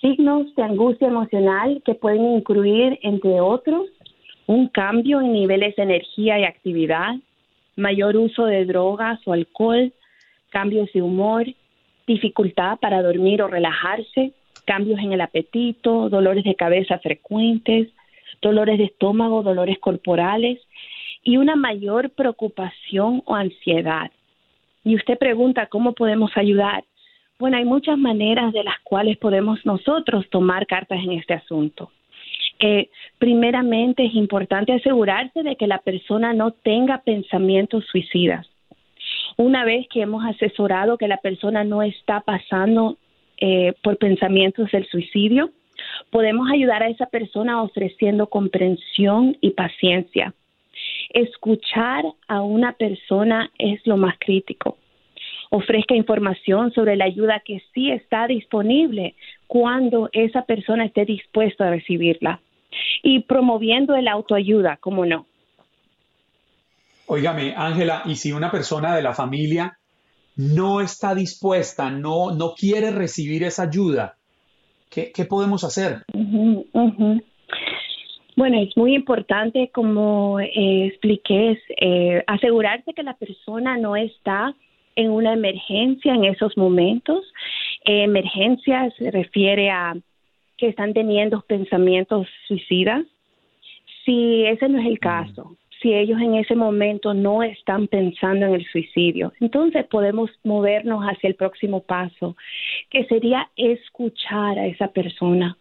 [SPEAKER 7] signos de angustia emocional que pueden incluir, entre otros, un cambio en niveles de energía y actividad, mayor uso de drogas o alcohol, cambios de humor, dificultad para dormir o relajarse, cambios en el apetito, dolores de cabeza frecuentes, dolores de estómago, dolores corporales y una mayor preocupación o ansiedad. Y usted pregunta cómo podemos ayudar. Bueno, hay muchas maneras de las cuales podemos nosotros tomar cartas en este asunto. Primeramente es importante asegurarse de que la persona no tenga pensamientos suicidas. Una vez que hemos asesorado que la persona no está pasando eh, por pensamientos del suicidio, podemos ayudar a esa persona ofreciendo comprensión y paciencia. Escuchar a una persona es lo más crítico. Ofrezca información sobre la ayuda que sí está disponible cuando esa persona esté dispuesta a recibirla. Y promoviendo el autoayuda, como no.
[SPEAKER 2] Óigame, Ángela, y si una persona de la familia no está dispuesta, no, no quiere recibir esa ayuda, ¿qué, podemos hacer?
[SPEAKER 7] Bueno, es muy importante, como eh, expliqué, eh, asegurarse que la persona no está en una emergencia en esos momentos. emergencia se refiere a que están teniendo pensamientos suicidas. Si ese no es el caso, si ellos en ese momento no están pensando en el suicidio, entonces podemos movernos hacia el próximo paso, que sería escuchar a esa persona,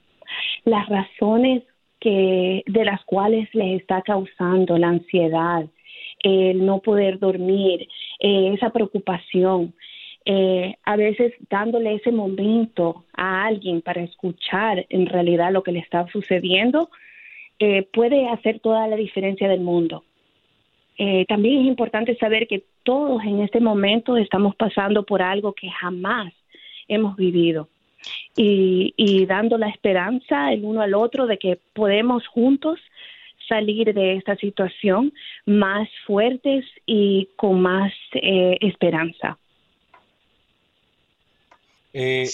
[SPEAKER 7] las razones que de las cuales les está causando la ansiedad, el no poder dormir, eh, esa preocupación. Eh, a veces dándole ese momento a alguien para escuchar en realidad lo que le está sucediendo, eh, puede hacer toda la diferencia del mundo. También es importante saber que todos en este momento estamos pasando por algo que jamás hemos vivido y, y dando la esperanza el uno al otro de que podemos juntos salir de esta situación más fuertes y con más eh, esperanza.
[SPEAKER 3] Eh,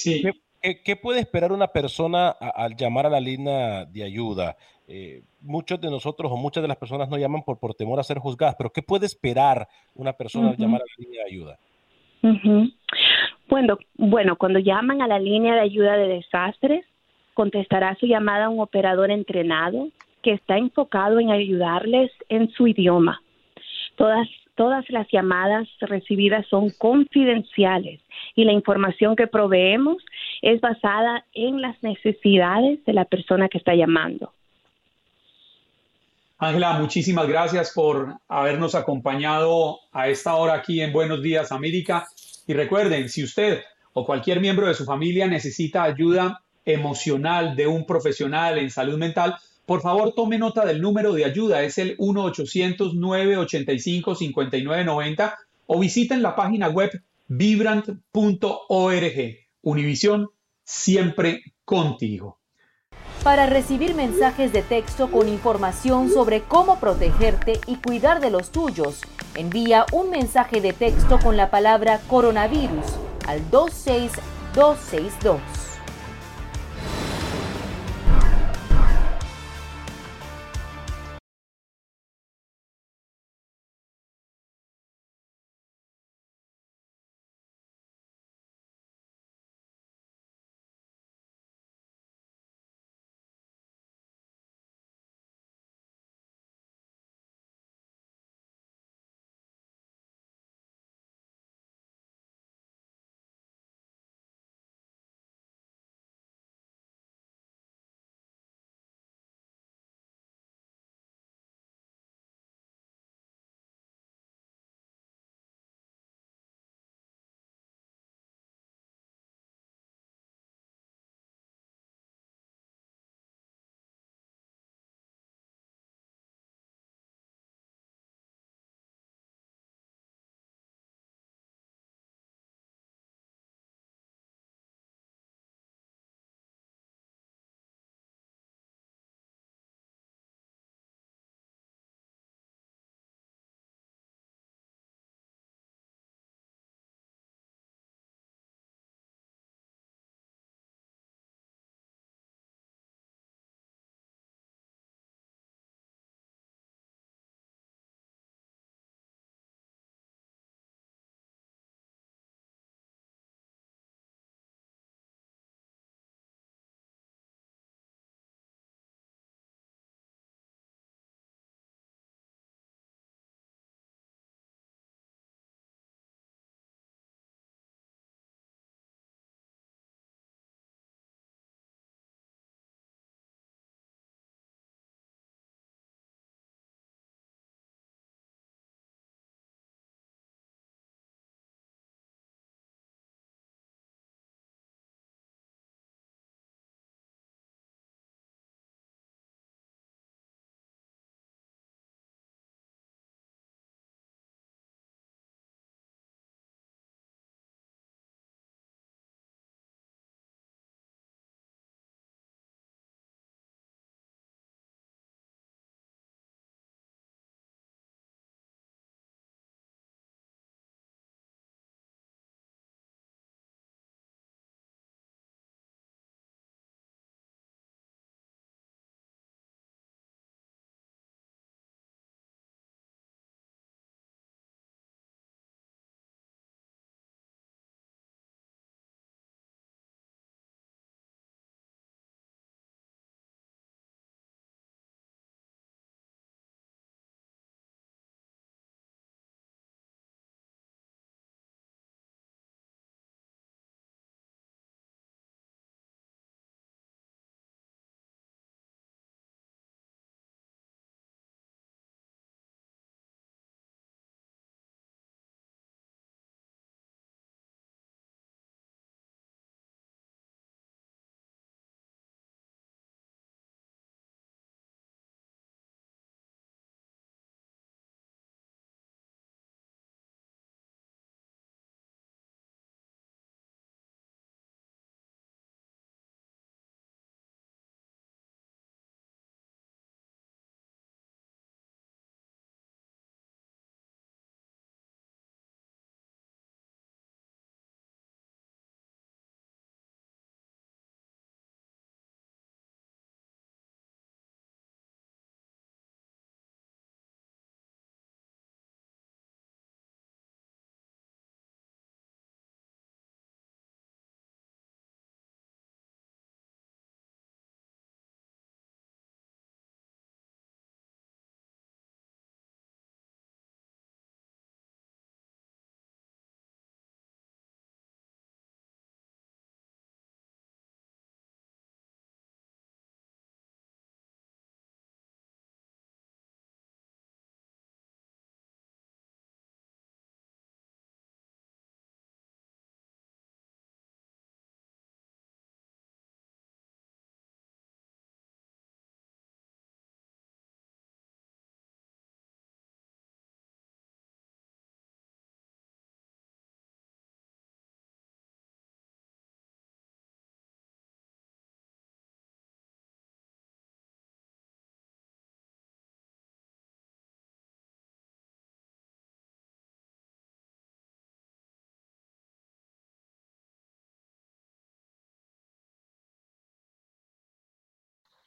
[SPEAKER 3] ¿qué, puede esperar una persona al llamar a la línea de ayuda? Eh, muchos de nosotros o muchas de las personas no llaman por, por temor a ser juzgadas, pero ¿qué puede esperar una persona al llamar a la línea de ayuda?
[SPEAKER 7] Bueno, bueno, cuando llaman a la línea de ayuda de desastres, contestará su llamada un operador entrenado que está enfocado en ayudarles en su idioma. Todas, todas las llamadas recibidas son confidenciales y la información que proveemos es basada en las necesidades de la persona que está llamando.
[SPEAKER 2] Ángela, muchísimas gracias por habernos acompañado a esta hora aquí en Buenos Días América. Y recuerden, si usted o cualquier miembro de su familia necesita ayuda emocional de un profesional en salud mental, por favor, tome nota del número de ayuda, es el 1-800-985-5990 o visiten la página web vibrant.org. Univisión, siempre contigo.
[SPEAKER 8] Para recibir mensajes de texto con información sobre cómo protegerte y cuidar de los tuyos, envía un mensaje de texto con la palabra coronavirus al 26262.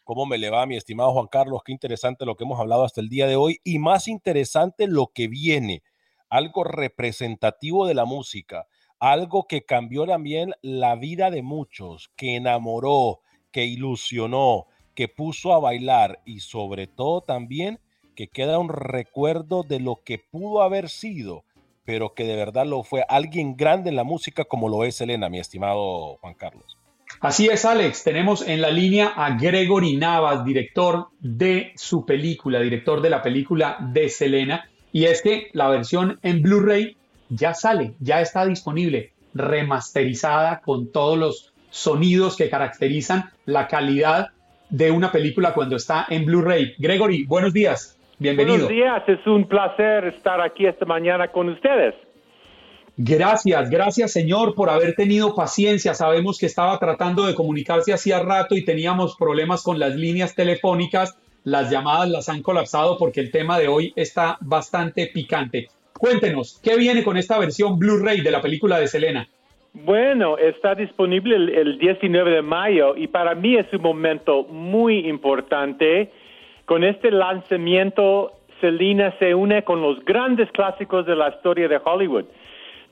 [SPEAKER 3] ¿Cómo me le va, mi estimado Juan Carlos? Qué interesante lo que hemos hablado hasta el día de hoy y más interesante lo que viene, algo representativo de la música, algo que cambió también la vida de muchos, que enamoró, que ilusionó, que puso a bailar y sobre todo también que queda un recuerdo de lo que pudo haber sido, pero que de verdad lo fue alguien grande en la música como lo es Elena, mi estimado Juan Carlos.
[SPEAKER 2] Así es, Alex. Tenemos en la línea a Gregory Navas, director de su película, director de la película de Selena. Y es que la versión en Blu-ray ya sale, ya está disponible, remasterizada con todos los sonidos que caracterizan la calidad de una película cuando está en Blu-ray. Gregory, buenos días. Bienvenido.
[SPEAKER 9] Buenos días, es un placer estar aquí esta mañana con ustedes.
[SPEAKER 2] Gracias, gracias señor por haber tenido paciencia. Sabemos que estaba tratando de comunicarse hacía rato y teníamos problemas con las líneas telefónicas. Las llamadas las han colapsado porque el tema de hoy está bastante picante. Cuéntenos, ¿qué viene con esta versión Blu-ray de la película de Selena?
[SPEAKER 9] Bueno, está disponible el, el 19 de mayo y para mí es un momento muy importante. Con este lanzamiento, Selena se une con los grandes clásicos de la historia de Hollywood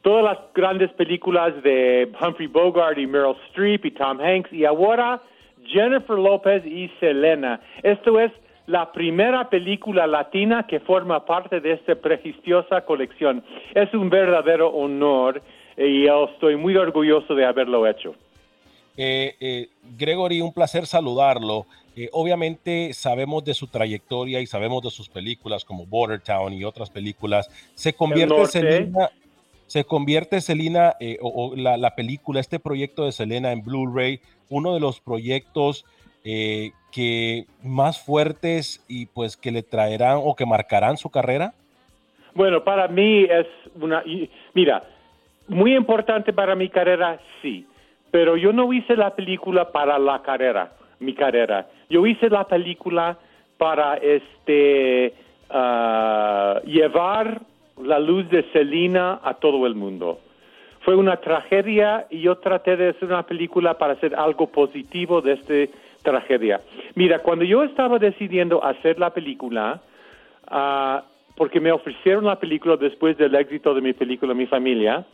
[SPEAKER 9] todas las grandes películas de Humphrey Bogart y Meryl Streep y Tom Hanks y ahora Jennifer Lopez y Selena. Esto es la primera película latina que forma parte de esta prestigiosa colección. Es un verdadero honor y yo estoy muy orgulloso de haberlo hecho.
[SPEAKER 3] Eh, eh, Gregory, un placer saludarlo. Eh, obviamente sabemos de su trayectoria y sabemos de sus películas como Border Town y otras películas. Se convierte en Selena, se convierte Selena, eh, o, la, película, este proyecto de Selena en Blu-ray, uno de los proyectos eh, que más fuertes y pues que le traerán o que marcarán su carrera?
[SPEAKER 9] Bueno, para mí es una, mira, muy importante para mi carrera, sí, pero yo no hice la película para la carrera, mi carrera. Yo hice la película para este uh, llevar la luz de Selina a todo el mundo. Fue una tragedia y yo traté de hacer una película para hacer algo positivo de esta tragedia. Mira, cuando yo estaba decidiendo hacer la película, uh, porque me ofrecieron la película después del éxito de mi película Mi Familia,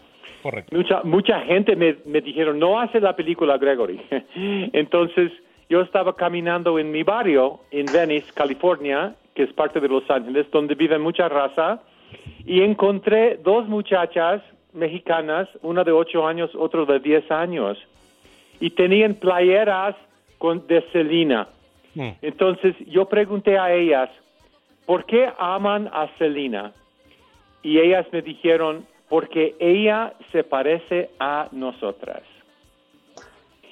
[SPEAKER 9] Mucha, mucha gente me, me dijeron, no hace la película, Gregory. Entonces, yo estaba caminando en mi barrio, en Venice, California, que es parte de Los Ángeles, donde vive mucha raza, y encontré dos muchachas mexicanas, una de ocho años, otra de diez años, y tenían playeras con, de Selena. Hmm. Entonces yo pregunté a ellas, ¿por qué aman a Selena? Y ellas me dijeron, porque ella se parece a nosotras.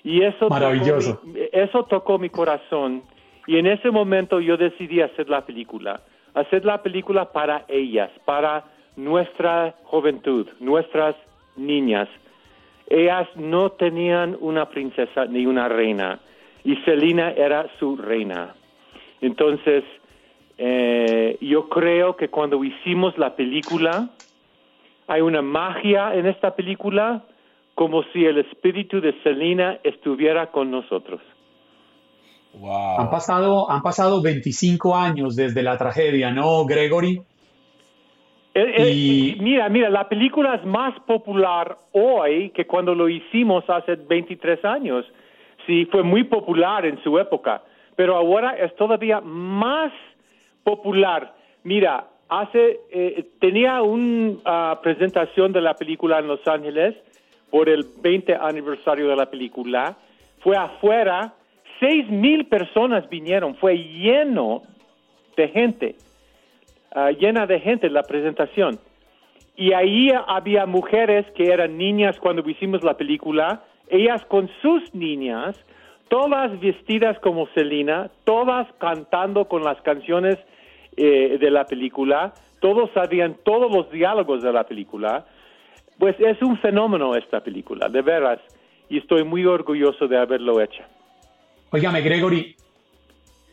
[SPEAKER 9] Y eso
[SPEAKER 2] Maravilloso.
[SPEAKER 9] eso tocó mi corazón. Y en ese momento yo decidí hacer la película hacer la película para ellas, para nuestra juventud, nuestras niñas. Ellas no tenían una princesa ni una reina y Selina era su reina. Entonces, eh, yo creo que cuando hicimos la película, hay una magia en esta película como si el espíritu de Selina estuviera con nosotros.
[SPEAKER 2] Han pasado, han pasado 25 años desde la tragedia, ¿no, Gregory?
[SPEAKER 9] Eh, eh, mira, mira, la película es más popular hoy que cuando lo hicimos hace 23 años. Sí, fue muy popular en su época, pero ahora es todavía más popular. Mira, hace eh, tenía una ah, presentación de la película en Los Ángeles por el 20 aniversario de la película. Fue afuera Seis mil personas vinieron, fue lleno de gente, ah, llena de gente la presentación. Y ahí había mujeres que eran niñas cuando hicimos la película, ellas con sus niñas, todas vestidas como Selena, todas cantando con las canciones eh, de la película, todos sabían todos los diálogos de la película. Pues es un fenómeno esta película, de veras, y estoy muy orgulloso de haberlo hecho.
[SPEAKER 2] Óigame, Gregory,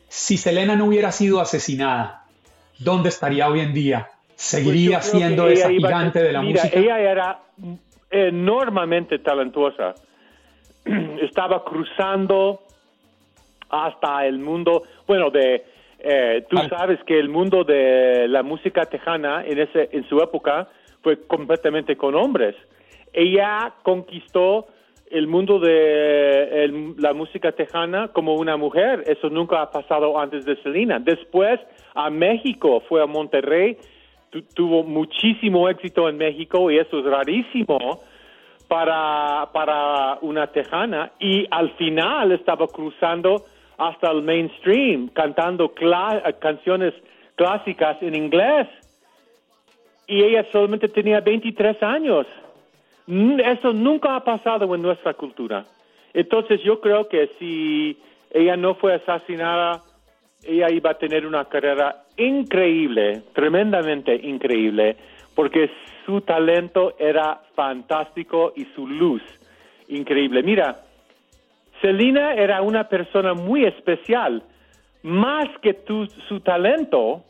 [SPEAKER 2] si Selena no hubiera sido asesinada, ¿dónde estaría hoy en día? ¿Seguiría pues siendo esa gigante de la
[SPEAKER 9] mira,
[SPEAKER 2] música?
[SPEAKER 9] Ella era enormemente talentosa. Estaba cruzando hasta el mundo, bueno, de, eh, tú sabes que el mundo de la música tejana en, ese, en su época fue completamente con hombres. Ella conquistó el mundo de la música tejana como una mujer. Eso nunca ha pasado antes de Selena. Después a México, fue a Monterrey, tuvo muchísimo éxito en México y eso es rarísimo para, para una tejana. Y al final estaba cruzando hasta el mainstream, cantando canciones clásicas en inglés. Y ella solamente tenía 23 años. Eso nunca ha pasado en nuestra cultura. Entonces yo creo que si ella no fue asesinada, ella iba a tener una carrera increíble, tremendamente increíble, porque su talento era fantástico y su luz increíble. Mira, Selena era una persona muy especial, más que su talento.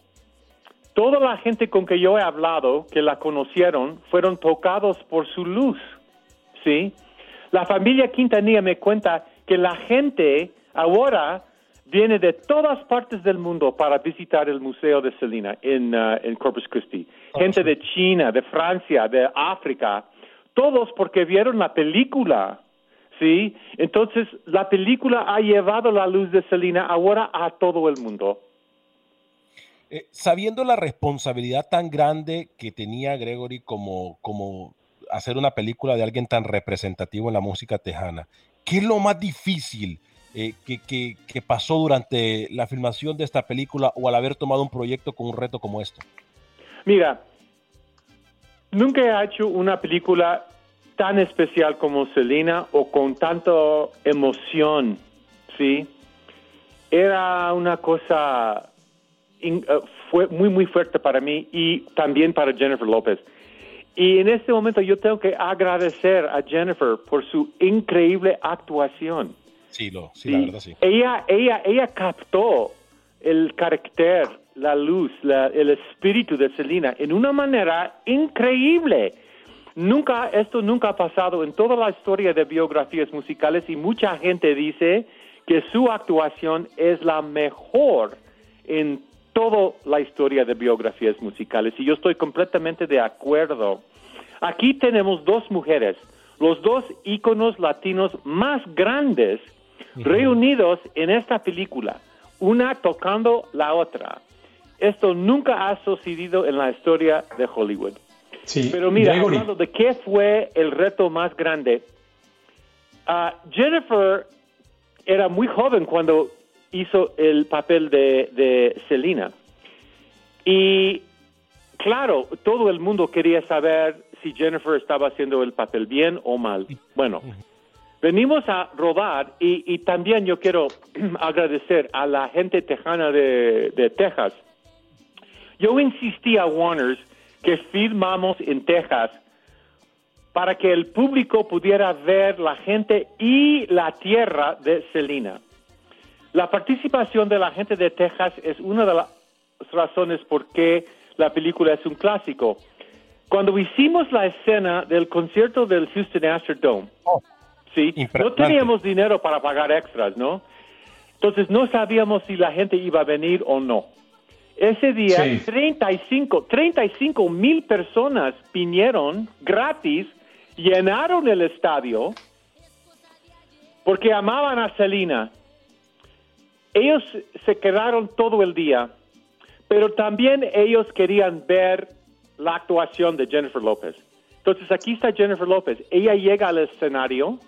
[SPEAKER 9] Toda la gente con que yo he hablado, que la conocieron, fueron tocados por su luz, ¿sí? La familia Quintanilla me cuenta que la gente ahora viene de todas partes del mundo para visitar el Museo de Selena en, uh, en Corpus Christi. Gente de China, de Francia, de África, todos porque vieron la película, ¿sí? Entonces, la película ha llevado la luz de Selena ahora a todo el mundo.
[SPEAKER 3] Eh, sabiendo la responsabilidad tan grande que tenía Gregory como, como hacer una película de alguien tan representativo en la música tejana, ¿qué es lo más difícil eh, que, que, pasó durante la filmación de esta película o al haber tomado un proyecto con un reto como esto?
[SPEAKER 9] Mira, nunca he hecho una película tan especial como Selena o con tanta emoción, ¿sí? Era una cosa eh, fue muy, muy fuerte para mí y también para Jennifer López. Y en este momento yo tengo que agradecer a Jennifer por su increíble actuación.
[SPEAKER 3] Sí, lo, sí, la verdad sí.
[SPEAKER 9] Ella, ella, ella captó el carácter, la luz, el espíritu de Selena en una manera increíble. Nunca, esto nunca ha pasado en toda la historia de biografías musicales y mucha gente dice que su actuación es la mejor en toda la historia de biografías musicales y yo estoy completamente de acuerdo. Aquí tenemos dos mujeres, los dos íconos latinos más grandes reunidos en esta película, una tocando la otra. Esto nunca ha sucedido en la historia de Hollywood. Pero mira, hablando de qué fue el reto más grande, uh, Jennifer era muy joven cuando hizo el papel de, de Selena. Y claro, todo el mundo quería saber si Jennifer estaba haciendo el papel bien o mal. Bueno, venimos a rodar y, también yo quiero agradecer a la gente tejana de, de Texas. Yo insistí a Warners que filmamos en Texas para que el público pudiera ver la gente y la tierra de Selena. La participación de la gente de Texas es una de las razones por qué la película es un clásico. Cuando hicimos la escena del concierto del Houston Astrodome, oh, sí, no teníamos dinero para pagar extras, ¿no? Entonces no sabíamos si la gente iba a venir o no. Ese día, 35, 35 mil personas vinieron gratis, llenaron el estadio porque amaban a Selena ellos se quedaron todo el día, pero también ellos querían ver la actuación de Jennifer López. Entonces aquí está Jennifer López. Ella llega al escenario,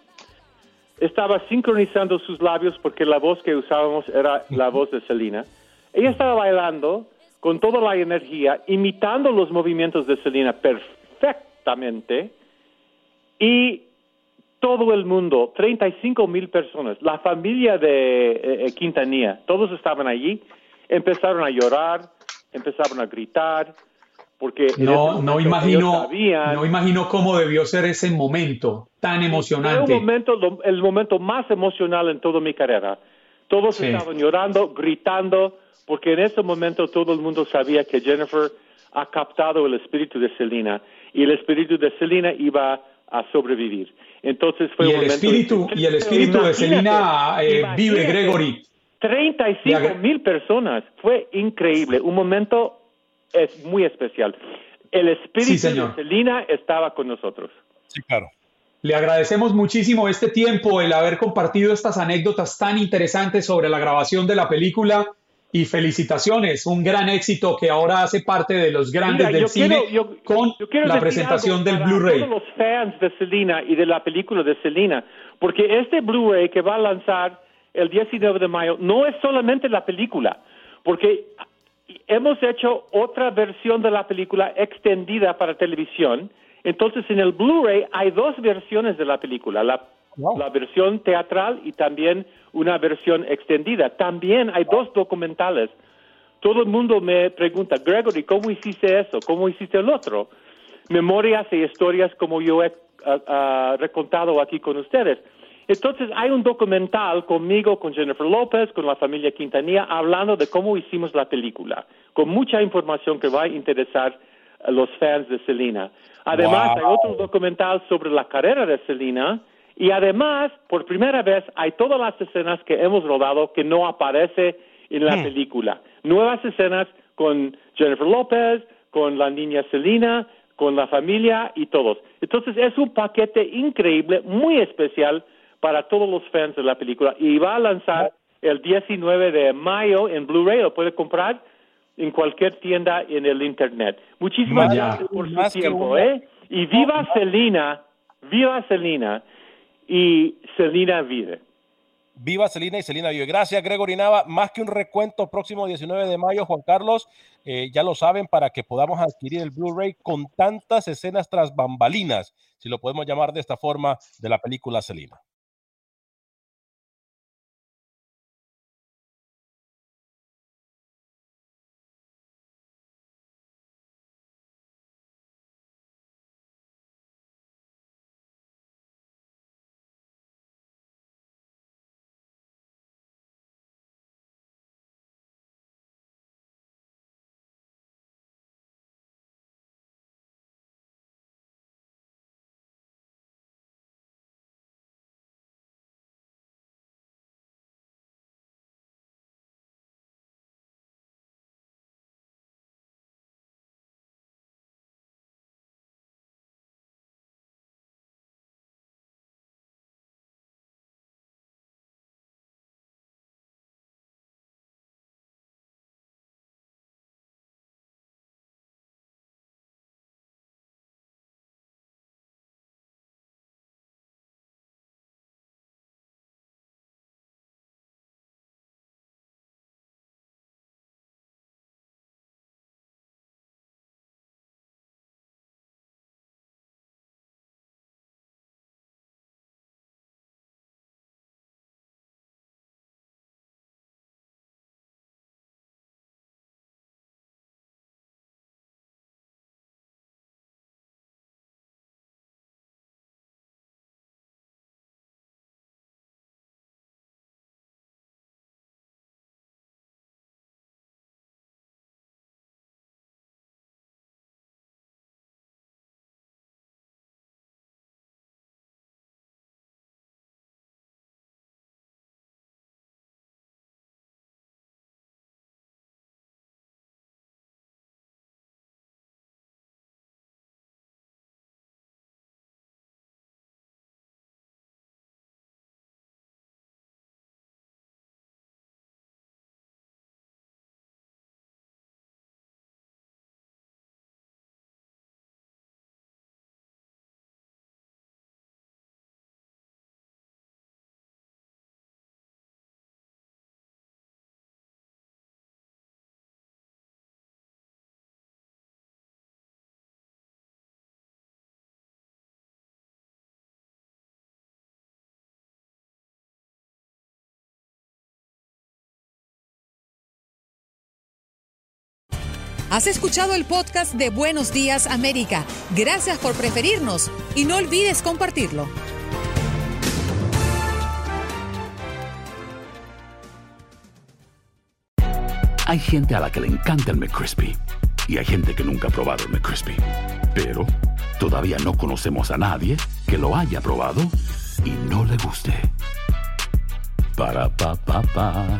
[SPEAKER 9] estaba sincronizando sus labios porque la voz que usábamos era la voz de Selena. Ella estaba bailando con toda la energía, imitando los movimientos de Selena perfectamente y todo el mundo, 35 mil personas, la familia de eh, eh, Quintanilla, todos estaban allí, empezaron a llorar, empezaron a gritar, porque
[SPEAKER 2] no, no imagino, no imagino cómo debió ser ese momento tan emocionante.
[SPEAKER 9] el momento, el momento más emocional en toda mi carrera. Todos estaban llorando, gritando, porque en ese momento todo el mundo sabía que Jennifer ha captado el espíritu de Selena y el espíritu de Selena iba a sobrevivir. Entonces fue
[SPEAKER 2] y el espíritu y el espíritu de Selena eh, vive Gregory.
[SPEAKER 9] 35 mil personas. Fue increíble. Un momento es muy especial. El espíritu de Selena estaba con nosotros.
[SPEAKER 3] Sí, claro.
[SPEAKER 2] Le agradecemos muchísimo este tiempo, el haber compartido estas anécdotas tan interesantes sobre la grabación de la película y felicitaciones, un gran éxito que ahora hace parte de los grandes del cine con la presentación del Blu-ray.
[SPEAKER 9] Todos los fans de Selena y de la película de Selena, porque este Blu-ray que va a lanzar el 19 de mayo no es solamente la película, porque hemos hecho otra versión de la película extendida para televisión. Entonces, en el Blu-ray hay dos versiones de la película, la, la versión teatral y también una versión extendida. También hay dos documentales. Todo el mundo me pregunta, Gregory, ¿cómo hiciste eso? ¿Cómo hiciste el otro? Memorias y historias como yo he ah, ah, recontado aquí con ustedes. Entonces hay un documental conmigo, con Jennifer López, con la familia Quintanilla, hablando de cómo hicimos la película, con mucha información que va a interesar a los fans de Selena. Además, hay otro documental sobre la carrera de Selena, y además, por primera vez, hay todas las escenas que hemos rodado que no aparece en la hmm. película. Nuevas escenas con Jennifer López, con la niña Selena, con la familia y todos. Entonces es un paquete increíble, muy especial para todos los fans de la película y va a lanzar el 19 de mayo en Blu-ray, lo puede comprar en cualquier tienda en el internet. Muchísimas gracias por su tiempo, ¿eh? Y viva Selena, viva Selena y Selena vive.
[SPEAKER 3] Viva Selena y Selena vive. Gracias, Gregory Nava. Más que un recuento próximo 19 de mayo, Juan Carlos, eh, ya lo saben, para que podamos adquirir el Blu-ray con tantas escenas tras bambalinas, si lo podemos llamar de esta forma, de la película Selena.
[SPEAKER 10] Has escuchado el podcast de Buenos Días América. Gracias por preferirnos y no olvides compartirlo.
[SPEAKER 11] Hay gente a la que le encanta el McCrispy y hay gente que nunca ha probado el McCrispy. Pero todavía no conocemos a nadie que lo haya probado y no le guste. Para pa pa pa.